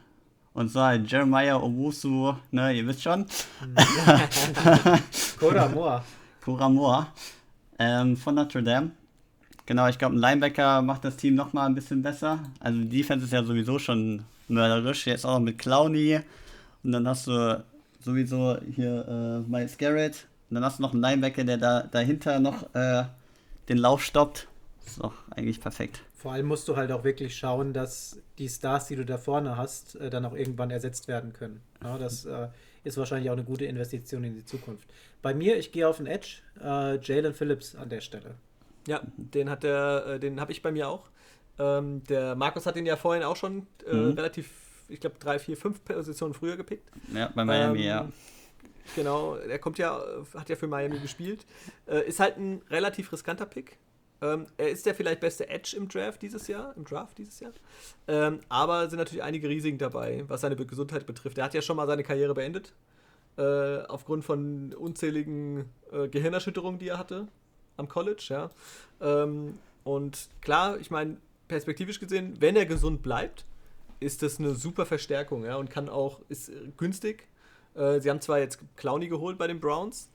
Und zwar Jeremiah Owusu, ne, ihr wisst schon. *laughs* Cora Moore. Cora Moore. Ähm, von Notre Dame. Genau, ich glaube, ein Linebacker macht das Team nochmal ein bisschen besser. Also die Defense ist ja sowieso schon mörderisch. Jetzt auch noch mit Clowny. Und dann hast du sowieso hier äh, Miles Garrett. Und dann hast du noch einen Linebacker, der da dahinter noch äh, den Lauf stoppt. Ist doch eigentlich perfekt. Vor allem musst du halt auch wirklich schauen, dass die Stars, die du da vorne hast, äh, dann auch irgendwann ersetzt werden können. Ja, das äh, ist wahrscheinlich auch eine gute Investition in die Zukunft. Bei mir, ich gehe auf den Edge, äh, Jalen Phillips an der Stelle. Ja, den hat der, äh, den habe ich bei mir auch. Ähm, der Markus hat ihn ja vorhin auch schon äh, mhm. relativ, ich glaube, drei, vier, fünf Positionen früher gepickt. Ja, bei Miami, ähm, ja. Genau, er kommt ja, hat ja für Miami gespielt. Äh, ist halt ein relativ riskanter Pick. Ähm, er ist der vielleicht beste Edge im Draft dieses Jahr, im Draft dieses Jahr. Ähm, aber sind natürlich einige Risiken dabei, was seine Gesundheit betrifft. Er hat ja schon mal seine Karriere beendet. Äh, aufgrund von unzähligen äh, Gehirnerschütterungen, die er hatte am College, ja. Ähm, und klar, ich meine, perspektivisch gesehen, wenn er gesund bleibt, ist das eine super Verstärkung, ja, und kann auch, ist günstig, äh, sie haben zwar jetzt Clowny geholt bei den Browns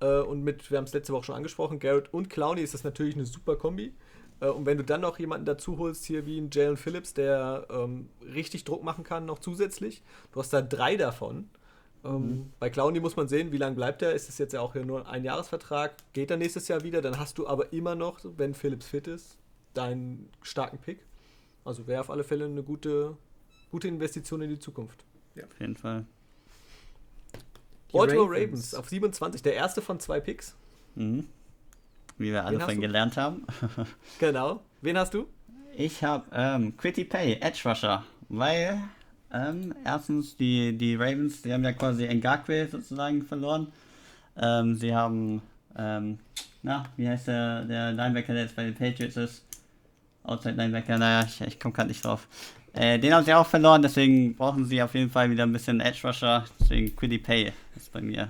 äh, und mit, wir haben es letzte Woche schon angesprochen, Garrett und Clowny ist das natürlich eine super Kombi. Äh, und wenn du dann noch jemanden dazu holst, hier wie ein Jalen Phillips, der ähm, richtig Druck machen kann, noch zusätzlich, du hast da drei davon. Ähm, mhm. Bei Clowny muss man sehen, wie lange bleibt er. Ist das jetzt ja auch hier nur ein Jahresvertrag? Geht er nächstes Jahr wieder? Dann hast du aber immer noch, wenn Phillips fit ist, deinen starken Pick. Also wäre auf alle Fälle eine gute, gute Investition in die Zukunft. Ja, auf jeden Fall. Baltimore Ravens. Ravens. auf 27, der erste von zwei Picks. Mhm. Wie wir alle von gelernt haben. *laughs* genau. Wen hast du? Ich habe ähm, Quitty Pay, Edge Rusher, weil ähm, erstens die, die Ravens, die haben ja quasi Ngakwe sozusagen verloren. Ähm, sie haben, ähm, na, wie heißt der, der Linebacker, der jetzt bei den Patriots ist? Outside Linebacker, naja, ich, ich komme gerade nicht drauf. Äh, den haben sie auch verloren, deswegen brauchen sie auf jeden Fall wieder ein bisschen Edge Rusher. Deswegen Quiddy Pay ist bei mir.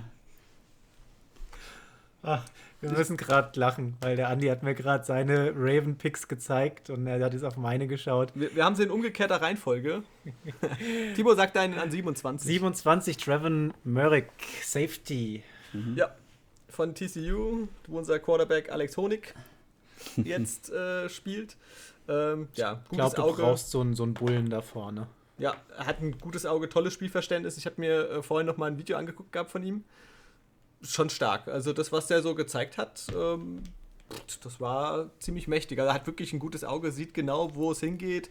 Ach, wir müssen gerade lachen, weil der Andi hat mir gerade seine Raven Picks gezeigt und er hat jetzt auf meine geschaut. Wir, wir haben sie in umgekehrter Reihenfolge. *laughs* Timo sagt einen an 27. 27 Trevon Merrick, Safety. Mhm. Ja, von TCU, wo unser Quarterback Alex Honig *laughs* jetzt äh, spielt. Ähm, ja, ich glaube, du Auge. brauchst so einen, so einen Bullen da vorne. Ja, er hat ein gutes Auge, tolles Spielverständnis. Ich habe mir äh, vorhin noch mal ein Video angeguckt gehabt von ihm. Schon stark. Also das, was der so gezeigt hat, ähm, das war ziemlich mächtig. Also er hat wirklich ein gutes Auge, sieht genau, wo es hingeht.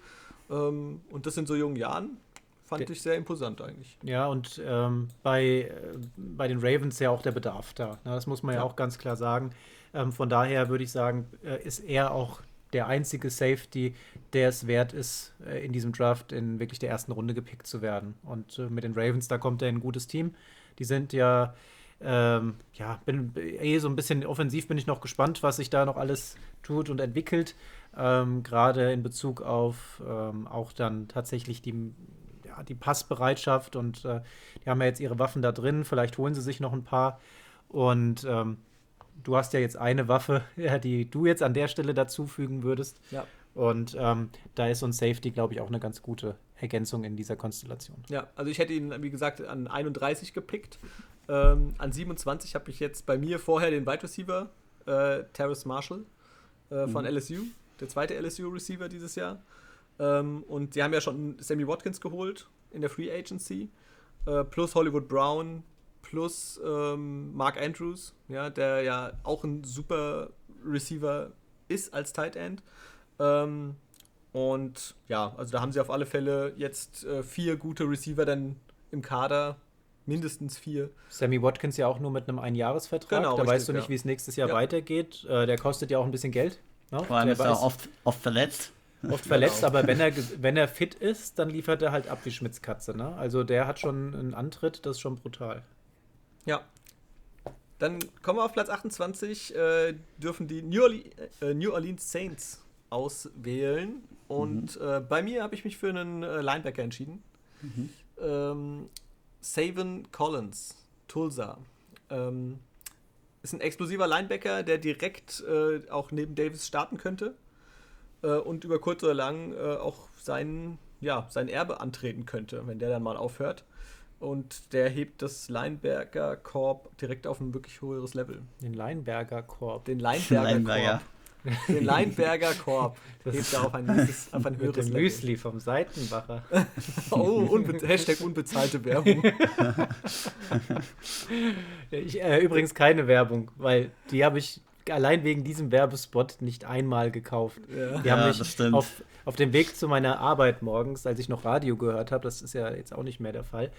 Ähm, und das in so jungen Jahren fand ich sehr imposant eigentlich. Ja, und ähm, bei, äh, bei den Ravens ja auch der Bedarf da. Na, das muss man ja. ja auch ganz klar sagen. Ähm, von daher würde ich sagen, äh, ist er auch der einzige Safety, der es wert ist, äh, in diesem Draft in wirklich der ersten Runde gepickt zu werden. Und äh, mit den Ravens, da kommt er in ein gutes Team. Die sind ja, ähm, ja, bin eh so ein bisschen offensiv bin ich noch gespannt, was sich da noch alles tut und entwickelt. Ähm, Gerade in Bezug auf ähm, auch dann tatsächlich die, ja, die Passbereitschaft und äh, die haben ja jetzt ihre Waffen da drin. Vielleicht holen sie sich noch ein paar. Und ähm, du hast ja jetzt eine Waffe, *laughs* die du jetzt an der Stelle dazufügen würdest. Ja. Und ähm, da ist so ein Safety, glaube ich, auch eine ganz gute Ergänzung in dieser Konstellation. Ja, also ich hätte ihn, wie gesagt, an 31 gepickt. Ähm, an 27 habe ich jetzt bei mir vorher den Wide Receiver, äh, Terrace Marshall äh, von mhm. LSU, der zweite LSU-Receiver dieses Jahr. Ähm, und sie haben ja schon Sammy Watkins geholt in der Free Agency, äh, plus Hollywood Brown, plus ähm, Mark Andrews, ja, der ja auch ein super Receiver ist als Tight End. Ähm, und ja, also da haben sie auf alle Fälle jetzt äh, vier gute Receiver dann im Kader, mindestens vier. Sammy Watkins ja auch nur mit einem Einjahresvertrag. Genau, da richtig, weißt du nicht, ja. wie es nächstes Jahr Ja. weitergeht. Äh, der kostet ja auch ein bisschen Geld. Ne? Vor allem der ist er oft, oft verletzt. oft verletzt, *laughs* Genau. aber wenn er, wenn er fit ist, dann liefert er halt ab wie Schmitz Katze. Ne? Also der hat schon einen Antritt, das ist schon brutal. Ja. Dann kommen wir auf Platz 28, äh, dürfen die New, Orle äh, New Orleans Saints auswählen. Und äh, bei mir habe ich mich für einen äh, Linebacker entschieden. Ähm, Savin Collins, Tulsa. Ähm, ist ein explosiver Linebacker, der direkt äh, auch neben Davis starten könnte äh, und über kurz oder lang auch sein, ja, sein Erbe antreten könnte, wenn der dann mal aufhört. Und der hebt das Lineberger-Korb direkt auf ein wirklich höheres Level. Den Leinberger Korb. Den Lineberger. Lineberger-Korb. Den Lineberger-Korb *laughs* Das hebt er auf ein, nächstes, auf ein höheres Level. Müsli vom Seitenbacher. *laughs* Oh, unbe Hashtag unbezahlte Werbung. *laughs* Ich, äh, übrigens keine Werbung, weil die habe ich allein wegen diesem Werbespot nicht einmal gekauft. Ja. Die haben Ja, mich das stimmt. auf, auf dem Weg zu meiner Arbeit morgens, als ich noch Radio gehört habe, das ist ja jetzt auch nicht mehr der Fall,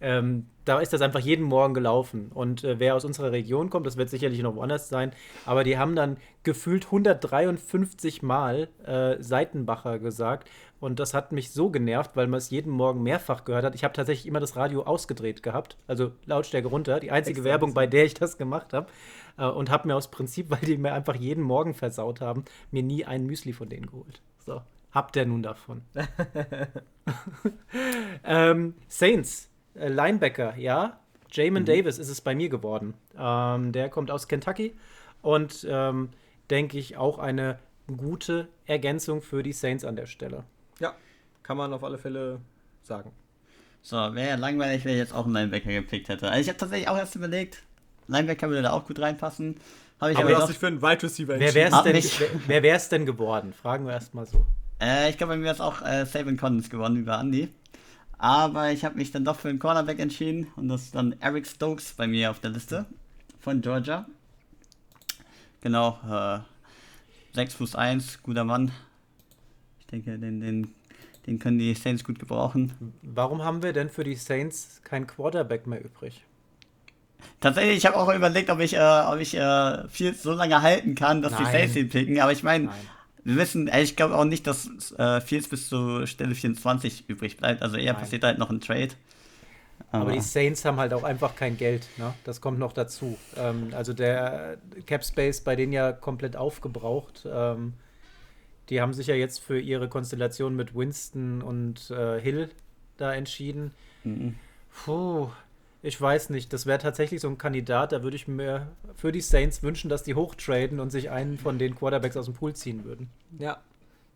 ähm, da ist das einfach jeden Morgen gelaufen. Und äh, wer aus unserer Region kommt, das wird sicherlich noch woanders sein, aber die haben dann gefühlt 153 Mal äh, Seitenbacher gesagt. Und das hat mich so genervt, weil man es jeden Morgen mehrfach gehört hat. Ich habe tatsächlich immer das Radio ausgedreht gehabt, also Lautstärke runter. Die einzige Extra Werbung, bei der ich das gemacht habe. Äh, und habe mir aus Prinzip, weil die mir einfach jeden Morgen versaut haben, mir nie ein Müsli von denen geholt. So, habt ihr nun davon. *laughs* *laughs* ähm, Saints, Linebacker, ja. Jamin Davis ist es bei mir geworden. Ähm, der kommt aus Kentucky und ähm, denke ich auch eine gute Ergänzung für die Saints an der Stelle. Ja, kann man auf alle Fälle sagen. So, wäre ja langweilig, wenn ich jetzt auch einen Linebacker gepickt hätte. Also ich habe tatsächlich auch erst überlegt, Linebacker würde da auch gut reinpassen. Habe ich Aber aber, du hast dich für einen Wide Receiver Wer entschieden. wäre es Hab denn, mich- wer, wer wär's denn geworden? Fragen wir erstmal so. äh, ich glaube, bei mir ist auch äh, Savin Collins gewonnen über Andy. Aber ich habe mich dann doch für einen Cornerback entschieden und das ist dann Eric Stokes bei mir auf der Liste von Georgia. Genau, äh, 6 Fuß 1, guter Mann. Ich denke, den, den, den können die Saints gut gebrauchen. Warum haben wir denn für die Saints kein Quarterback mehr übrig? Tatsächlich, ich habe auch überlegt, ob ich, äh, ob ich äh, viel so lange halten kann, dass die Nein. Saints ihn picken. Aber ich meine. Wir wissen, äh, ich glaube auch nicht, dass äh, Fields bis zur Stelle 24 übrig bleibt. Also eher Nein. passiert halt noch ein Trade. Aber die Saints haben halt auch einfach kein Geld. Ne? Das kommt noch dazu. Ähm, also der Cap Space bei denen ja komplett aufgebraucht. Ähm, die haben sich ja jetzt für ihre Konstellation mit Winston und äh, Hill da entschieden. Mhm. Puh, ich weiß nicht. Das wäre tatsächlich so ein Kandidat, da würde ich mir für die Saints wünschen, dass die hochtraden und sich einen von den Quarterbacks aus dem Pool ziehen würden. Ja.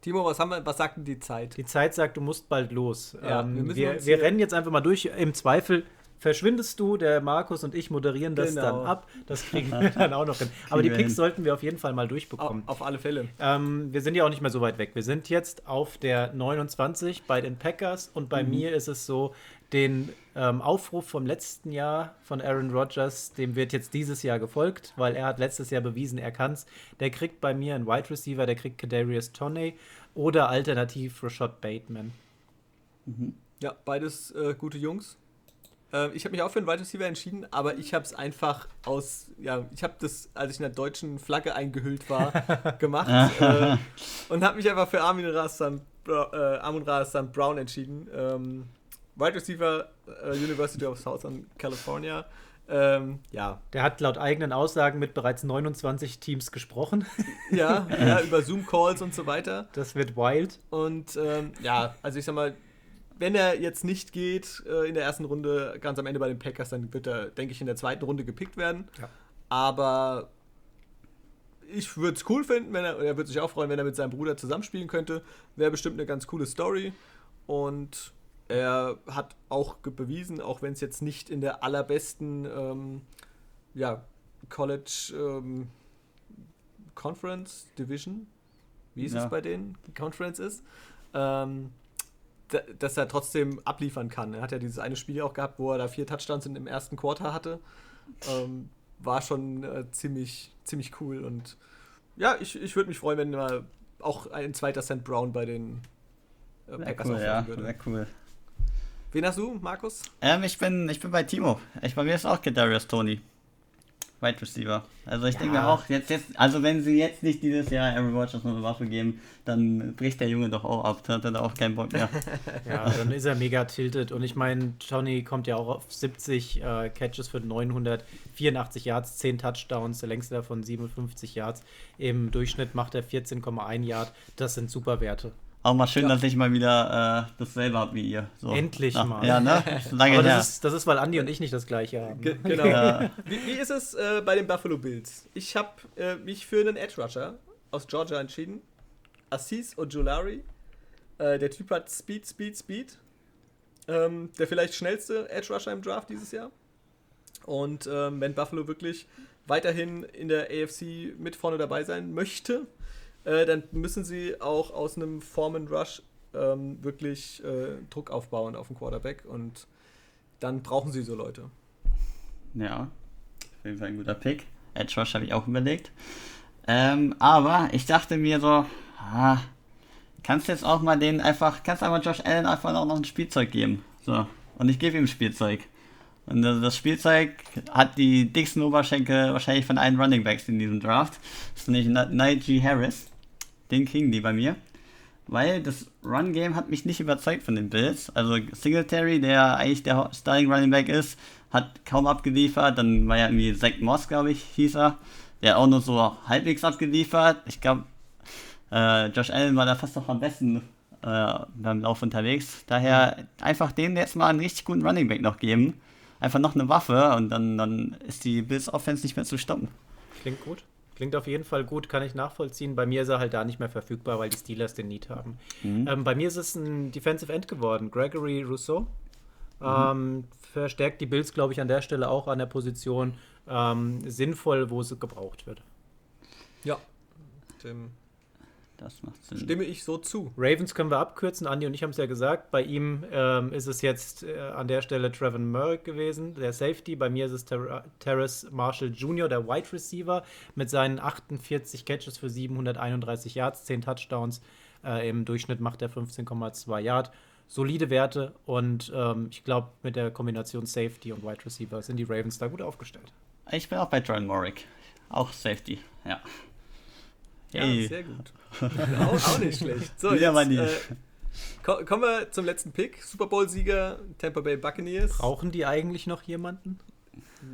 Timo, was haben wir, was sagt denn die Zeit? Die Zeit sagt, du musst bald los. Ja, ähm, wir wir wir, rennen jetzt einfach mal durch. Im Zweifel verschwindest du, der Markus und ich moderieren das Genau. dann ab. Das kriegen wir *laughs* dann auch noch hin. Aber die Picks sollten wir auf jeden Fall mal durchbekommen. auf alle Fälle. Ähm, wir sind ja auch nicht mehr so weit weg. Wir sind jetzt auf der 29 bei den Packers und Mhm. bei mir ist es so, den ähm, Aufruf vom letzten Jahr von Aaron Rodgers, dem wird jetzt dieses Jahr gefolgt, weil er hat letztes Jahr bewiesen, er kann's. Der kriegt bei mir einen Wide Receiver, der kriegt Kadarius Toney oder alternativ Rashad Bateman. Ja, beides äh, gute Jungs. Äh, ich habe mich auch für einen Wide Receiver entschieden, aber ich habe es einfach aus, ja, ich habe das, als ich in der deutschen Flagge eingehüllt war, *laughs* gemacht äh, und habe mich einfach für Armin Rastan, äh, Armin Rastan Brown entschieden. Ähm, Wide Receiver, äh, University of Southern California. Ähm, ja, Der hat laut eigenen Aussagen mit bereits 29 Teams gesprochen. *laughs* ja, ja, über Zoom-Calls und so weiter. Das wird wild. Und ähm, ja, also ich sag mal, wenn er jetzt nicht geht äh, in der ersten Runde, ganz am Ende bei den Packers, dann wird er, denke ich, in der zweiten Runde gepickt werden. Ja. Aber ich würde es cool finden, wenn er, er würde sich auch freuen, wenn er mit seinem Bruder zusammenspielen könnte. Wäre bestimmt eine ganz coole Story. Und er hat auch bewiesen, auch wenn es jetzt nicht in der allerbesten ähm, ja, College ähm, Conference Division, wie ist Ja. es bei denen, die Conference ist, ähm, da- dass er trotzdem abliefern kann. Er hat ja dieses eine Spiel auch gehabt, wo er da vier Touchdowns in, im ersten Quarter hatte. Ähm, war schon äh, ziemlich, ziemlich cool und ja, ich, ich würde mich freuen, wenn mal auch ein zweiter St. Brown bei den äh, Packers cool, ja, würde. Sehr cool. Wen hast du, Markus? Ähm, ich bin, ich bin bei Timo. Ich, bei mir ist auch Kadarius Tony. Wide Receiver. Also ich ja. denke auch, jetzt, jetzt, also wenn sie jetzt nicht dieses Jahr Aaron Rodgers noch eine Waffe geben, dann bricht der Junge doch auch ab, dann hat er auch keinen Bock mehr. *laughs* ja, dann ist er mega tilted und ich meine, Tony kommt ja auch auf 70 äh, Catches für 984 Yards, 10 Touchdowns, der längste davon 57 Yards. Im Durchschnitt macht er 14,1 Yard, das sind super Werte. Auch mal schön, ja. dass ich mal wieder äh, dasselbe habe wie ihr. So. Endlich Na, mal. Ja, ne? *laughs* Lange Aber das ist, das ist, weil Andi und ich nicht das gleiche haben. Ge *laughs* genau. Ja. Wie, wie, ist es äh, bei den Buffalo Bills? Ich habe äh, mich für einen Edge Rusher aus Georgia entschieden. Assis Ojulari. Äh, der Typ hat Speed, Speed, Speed. Ähm, der vielleicht schnellste Edge Rusher im Draft dieses Jahr. Und ähm, wenn Buffalo wirklich weiterhin in der AFC mit vorne dabei sein möchte, äh, dann müssen sie auch aus einem Foreman Rush ähm, wirklich äh, Druck aufbauen auf den Quarterback und dann brauchen sie so Leute. Ja, auf jeden Fall ein guter Pick. Edge Rush habe ich auch überlegt. Ähm, aber ich dachte mir so, ah, kannst jetzt auch mal den einfach, kannst einfach Josh Allen einfach auch noch ein Spielzeug geben. So. Und ich gebe ihm Spielzeug. Und das Spielzeug hat die dicksten Oberschenkel wahrscheinlich von allen Running Backs in diesem Draft. Das ist nämlich Najee Harris den kriegen die bei mir. Weil das Run-Game hat mich nicht überzeugt von den Bills. Also Singletary, der eigentlich der Starting Running Back ist, hat kaum abgeliefert. Dann war ja irgendwie Zach Moss, glaube ich, hieß er. Der auch nur so halbwegs abgeliefert. Ich glaube, äh, Josh Allen war da fast noch am besten äh, beim Lauf unterwegs. Daher einfach denen jetzt mal einen richtig guten Running Back noch geben. Einfach noch eine Waffe und dann, dann ist die Bills Offense nicht mehr zu stoppen. Klingt gut. Klingt auf jeden Fall gut, kann ich nachvollziehen. Bei mir ist er halt da nicht mehr verfügbar, weil die Steelers den Need haben. Mhm. Ähm, bei mir ist es ein Defensive End geworden, Gregory Rousseau. Mhm. Ähm, verstärkt die Bills, glaube ich, an der Stelle auch an der Position ähm, sinnvoll, wo sie gebraucht wird. Ja, dem das macht Sinn. Stimme ich so zu. Ravens können wir abkürzen. Andi und ich haben es ja gesagt. Bei ihm ähm, ist es jetzt äh, an der Stelle Trevor Merrick gewesen, der Safety. Bei mir ist es Ter Terrace Marshall Jr., der Wide Receiver, mit seinen 48 Catches für 731 Yards, 10 Touchdowns. Äh, Im Durchschnitt macht er 15,2 Yard. Solide Werte und ähm, ich glaube, mit der Kombination Safety und Wide Receiver sind die Ravens da gut aufgestellt. Ich bin auch bei Trevor Merrick. Auch Safety, ja. Hey. Ja, sehr gut. *laughs* auch, auch, nicht schlecht. So, ja, jetzt, äh, kommen wir zum letzten Pick. Super Bowl-Sieger Tampa Bay Buccaneers. Brauchen die eigentlich noch jemanden?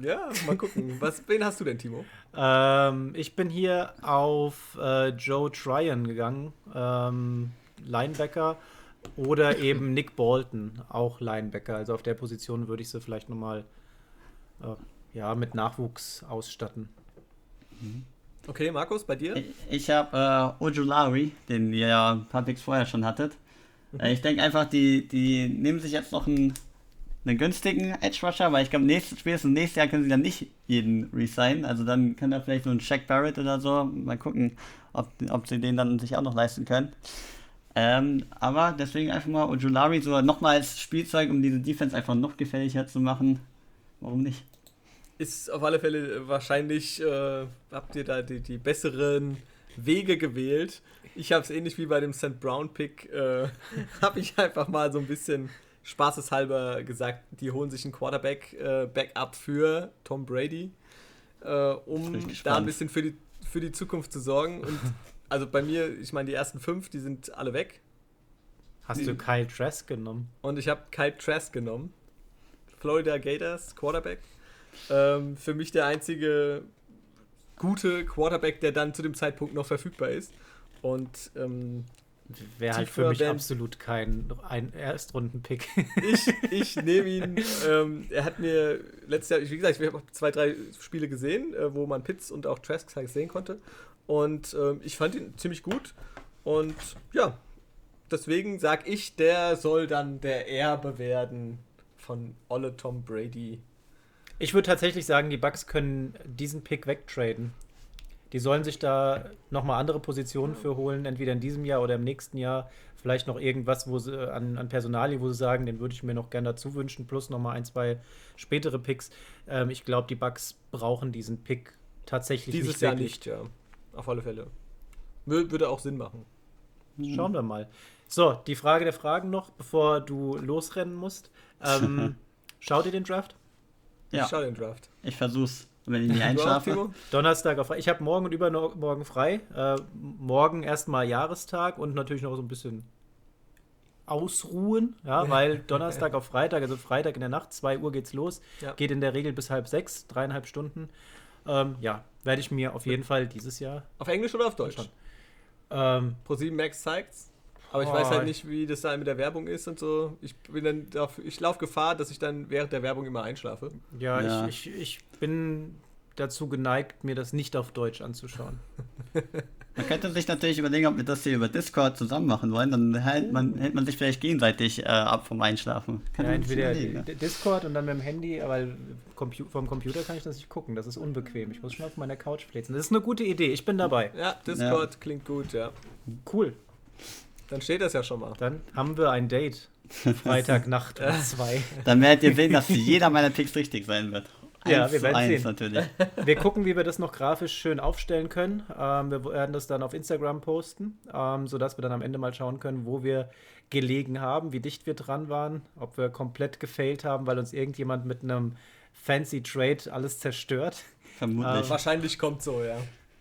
Ja, mal gucken. *laughs* Was, wen hast du denn, Timo? Ähm, ich bin hier auf äh, Joe Tryon gegangen, ähm, Linebacker. Oder *laughs* eben Nick Bolton, auch Linebacker. Also auf der Position würde ich sie vielleicht nochmal äh, ja, mit Nachwuchs ausstatten. Mhm. Okay, Markus, bei dir? Ich, ich habe äh, Ojulari, den ihr ja ein paar Picks vorher schon hattet. Mhm. Äh, ich denke einfach, die, die nehmen sich jetzt noch einen, einen günstigen Edge Rusher, weil ich glaube, nächstes, spätestens nächstes Jahr können sie dann nicht jeden resignen. Also dann kann da vielleicht so ein Shaq Barrett oder so. Mal gucken, ob, ob sie den dann sich auch noch leisten können. Ähm, aber deswegen einfach mal Ojulari so nochmal als Spielzeug, um diese Defense einfach noch gefährlicher zu machen. Warum nicht? Ist auf alle Fälle wahrscheinlich, äh, habt ihr da die, die besseren Wege gewählt. Ich habe es ähnlich wie bei dem St. Brown Pick, äh, *laughs* habe ich einfach mal so ein bisschen spaßeshalber gesagt, die holen sich einen Quarterback-Backup äh, für Tom Brady, äh, um da ein bisschen für die, für die Zukunft zu sorgen. Und *laughs* also bei mir, ich meine, die ersten fünf, die sind alle weg. Hast die, du Kyle Trask genommen? Und ich habe Kyle Trask genommen. Florida Gators, Quarterback. Ähm, für mich der einzige gute Quarterback, der dann zu dem Zeitpunkt noch verfügbar ist. Und ähm, wäre halt für mich absolut kein ein Erstrunden-Pick. ich, *laughs* ich nehme ihn. Ähm, er hat mir letztes Jahr, wie gesagt, ich habe zwei, drei Spiele gesehen, äh, wo man Pitts und auch Trask sehen konnte. Und ähm, ich fand ihn ziemlich gut. Und ja, deswegen sage ich, der soll dann der Erbe werden von Olle Tom Brady. Ich würde tatsächlich sagen, die Bucks können diesen Pick wegtraden. Die sollen sich da nochmal andere Positionen für holen, entweder in diesem Jahr oder im nächsten Jahr. Vielleicht noch irgendwas, wo sie an, an Personalien, wo sie sagen, den würde ich mir noch gerne dazu wünschen, plus nochmal ein, zwei spätere Picks. Ähm, ich glaube, die Bucks brauchen diesen Pick tatsächlich Dieses nicht Jahr nicht, ja. auf alle Fälle. Wür würde auch Sinn machen. Schauen wir mal. So, die Frage der Fragen noch, bevor du losrennen musst. Ähm, *laughs* schaut ihr den Draft? Ja. Ich schau den Draft. Ich versuch's, wenn ich *laughs* auch, einschlafe. Donnerstag auf Ich habe morgen und übermorgen frei. Äh, morgen erstmal Jahrestag und natürlich noch so ein bisschen ausruhen, ja, *laughs* weil Donnerstag auf Freitag, also Freitag in der Nacht, 2 Uhr geht's los, Ja. geht in der Regel bis halb sechs, dreieinhalb Stunden. Ähm, ja, werde ich mir auf jeden Fall dieses Jahr. Auf Englisch oder auf Deutsch? Ähm, Pro7 Max zeigt's. Aber ich Oh. weiß halt nicht, wie das da mit der Werbung ist und so. Ich bin dann dafür, ich laufe Gefahr, dass ich dann während der Werbung immer einschlafe. ja, Ja. Ich, ich, ich bin dazu geneigt, mir das nicht auf Deutsch anzuschauen. *laughs* Man könnte sich natürlich überlegen, ob wir das hier über Discord zusammen machen wollen. Dann hält man, hält man sich vielleicht gegenseitig äh, ab vom Einschlafen. Kann Ja, entweder ne? Discord und dann mit dem Handy, aber Compu vom Computer kann ich das nicht gucken. Das ist unbequem. Ich muss schon auf meiner Couch flitzen. Das ist eine gute Idee. Ich bin dabei. Ja, Discord klingt gut, ja. Cool. Dann steht das ja schon mal. Dann haben wir ein Date. Freitagnacht um *laughs* zwei. Dann werdet ihr sehen, dass jeder meiner Picks richtig sein wird. Ja, Eins wir zu werden eins sehen. natürlich. Wir gucken, wie wir das noch grafisch schön aufstellen können. Ähm, wir werden das dann auf Instagram posten, ähm, sodass wir dann am Ende mal schauen können, wo wir gelegen haben, wie dicht wir dran waren, ob wir komplett gefailt haben, weil uns irgendjemand mit einem fancy Trade alles zerstört. Vermutlich. Ähm, Wahrscheinlich kommt so, ja.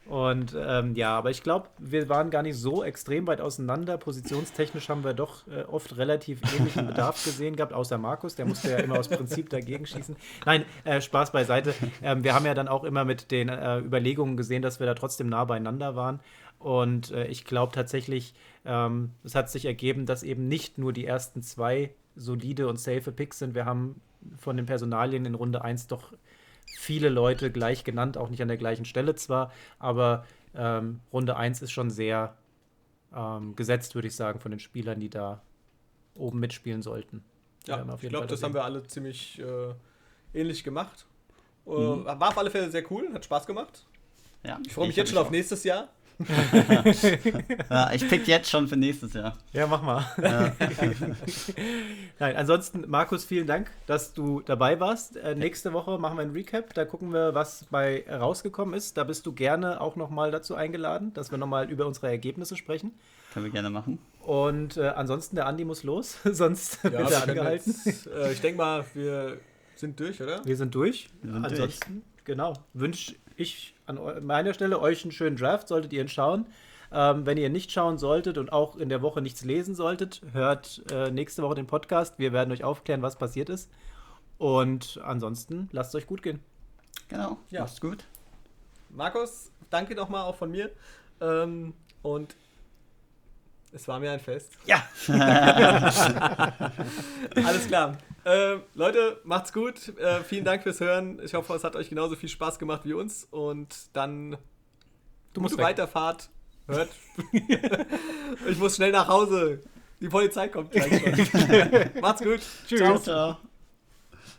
Und ähm, ja, aber ich glaube, wir waren gar nicht so extrem weit auseinander. Positionstechnisch haben wir doch äh, oft relativ ähnlichen *laughs* Bedarf gesehen gehabt, außer Markus, der musste ja immer aus Prinzip dagegen schießen. Nein, äh, Spaß beiseite. Ähm, wir haben ja dann auch immer mit den äh, Überlegungen gesehen, dass wir da trotzdem nah beieinander waren. Und äh, ich glaube tatsächlich, ähm, es hat sich ergeben, dass eben nicht nur die ersten zwei solide und safe Picks sind. Wir haben von den Personalien in Runde 1 doch viele Leute gleich genannt, auch nicht an der gleichen Stelle zwar, aber ähm, Runde 1 ist schon sehr ähm, gesetzt, würde ich sagen, von den Spielern, die da oben mitspielen sollten. Ja, ich glaube, das da haben wir alle ziemlich äh, ähnlich gemacht. Äh, Mhm. War auf alle Fälle sehr cool, hat Spaß gemacht. ja, Ich freue mich jetzt schon auf nächstes Jahr. *laughs* Ja, ich pick jetzt schon für nächstes Jahr. Ja, mach mal. Ja. *laughs* Nein, ansonsten, Markus, vielen Dank, dass du dabei warst. Äh, nächste Woche machen wir ein Recap. Da gucken wir, was bei rausgekommen ist. Da bist du gerne auch nochmal dazu eingeladen, dass wir nochmal über unsere Ergebnisse sprechen. Können wir gerne machen. Und äh, ansonsten, der Andi muss los, *laughs* sonst wird wir er angehalten. Jetzt, äh, ich denke mal, wir sind durch, oder? Wir sind durch. Wir sind Ansonsten, genau, wünsche ich an meiner Stelle euch einen schönen Draft, solltet ihr ihn schauen. Ähm, wenn ihr nicht schauen solltet und auch in der Woche nichts lesen solltet, hört äh, nächste Woche den Podcast. Wir werden euch aufklären, was passiert ist. Und ansonsten, lasst es euch gut gehen. Genau. Ja. Macht's gut. Markus, danke nochmal auch von mir. Ähm, und es war mir ein Fest. Ja. *laughs* Alles klar. Ähm, Leute, macht's gut. Äh, vielen Dank fürs Hören. Ich hoffe, es hat euch genauso viel Spaß gemacht wie uns. Und dann Du musst. Weiterfahrt. Hört. *laughs* ich muss schnell nach Hause. Die Polizei kommt gleich schon. *laughs* macht's gut. Tschüss. Ciao, ciao.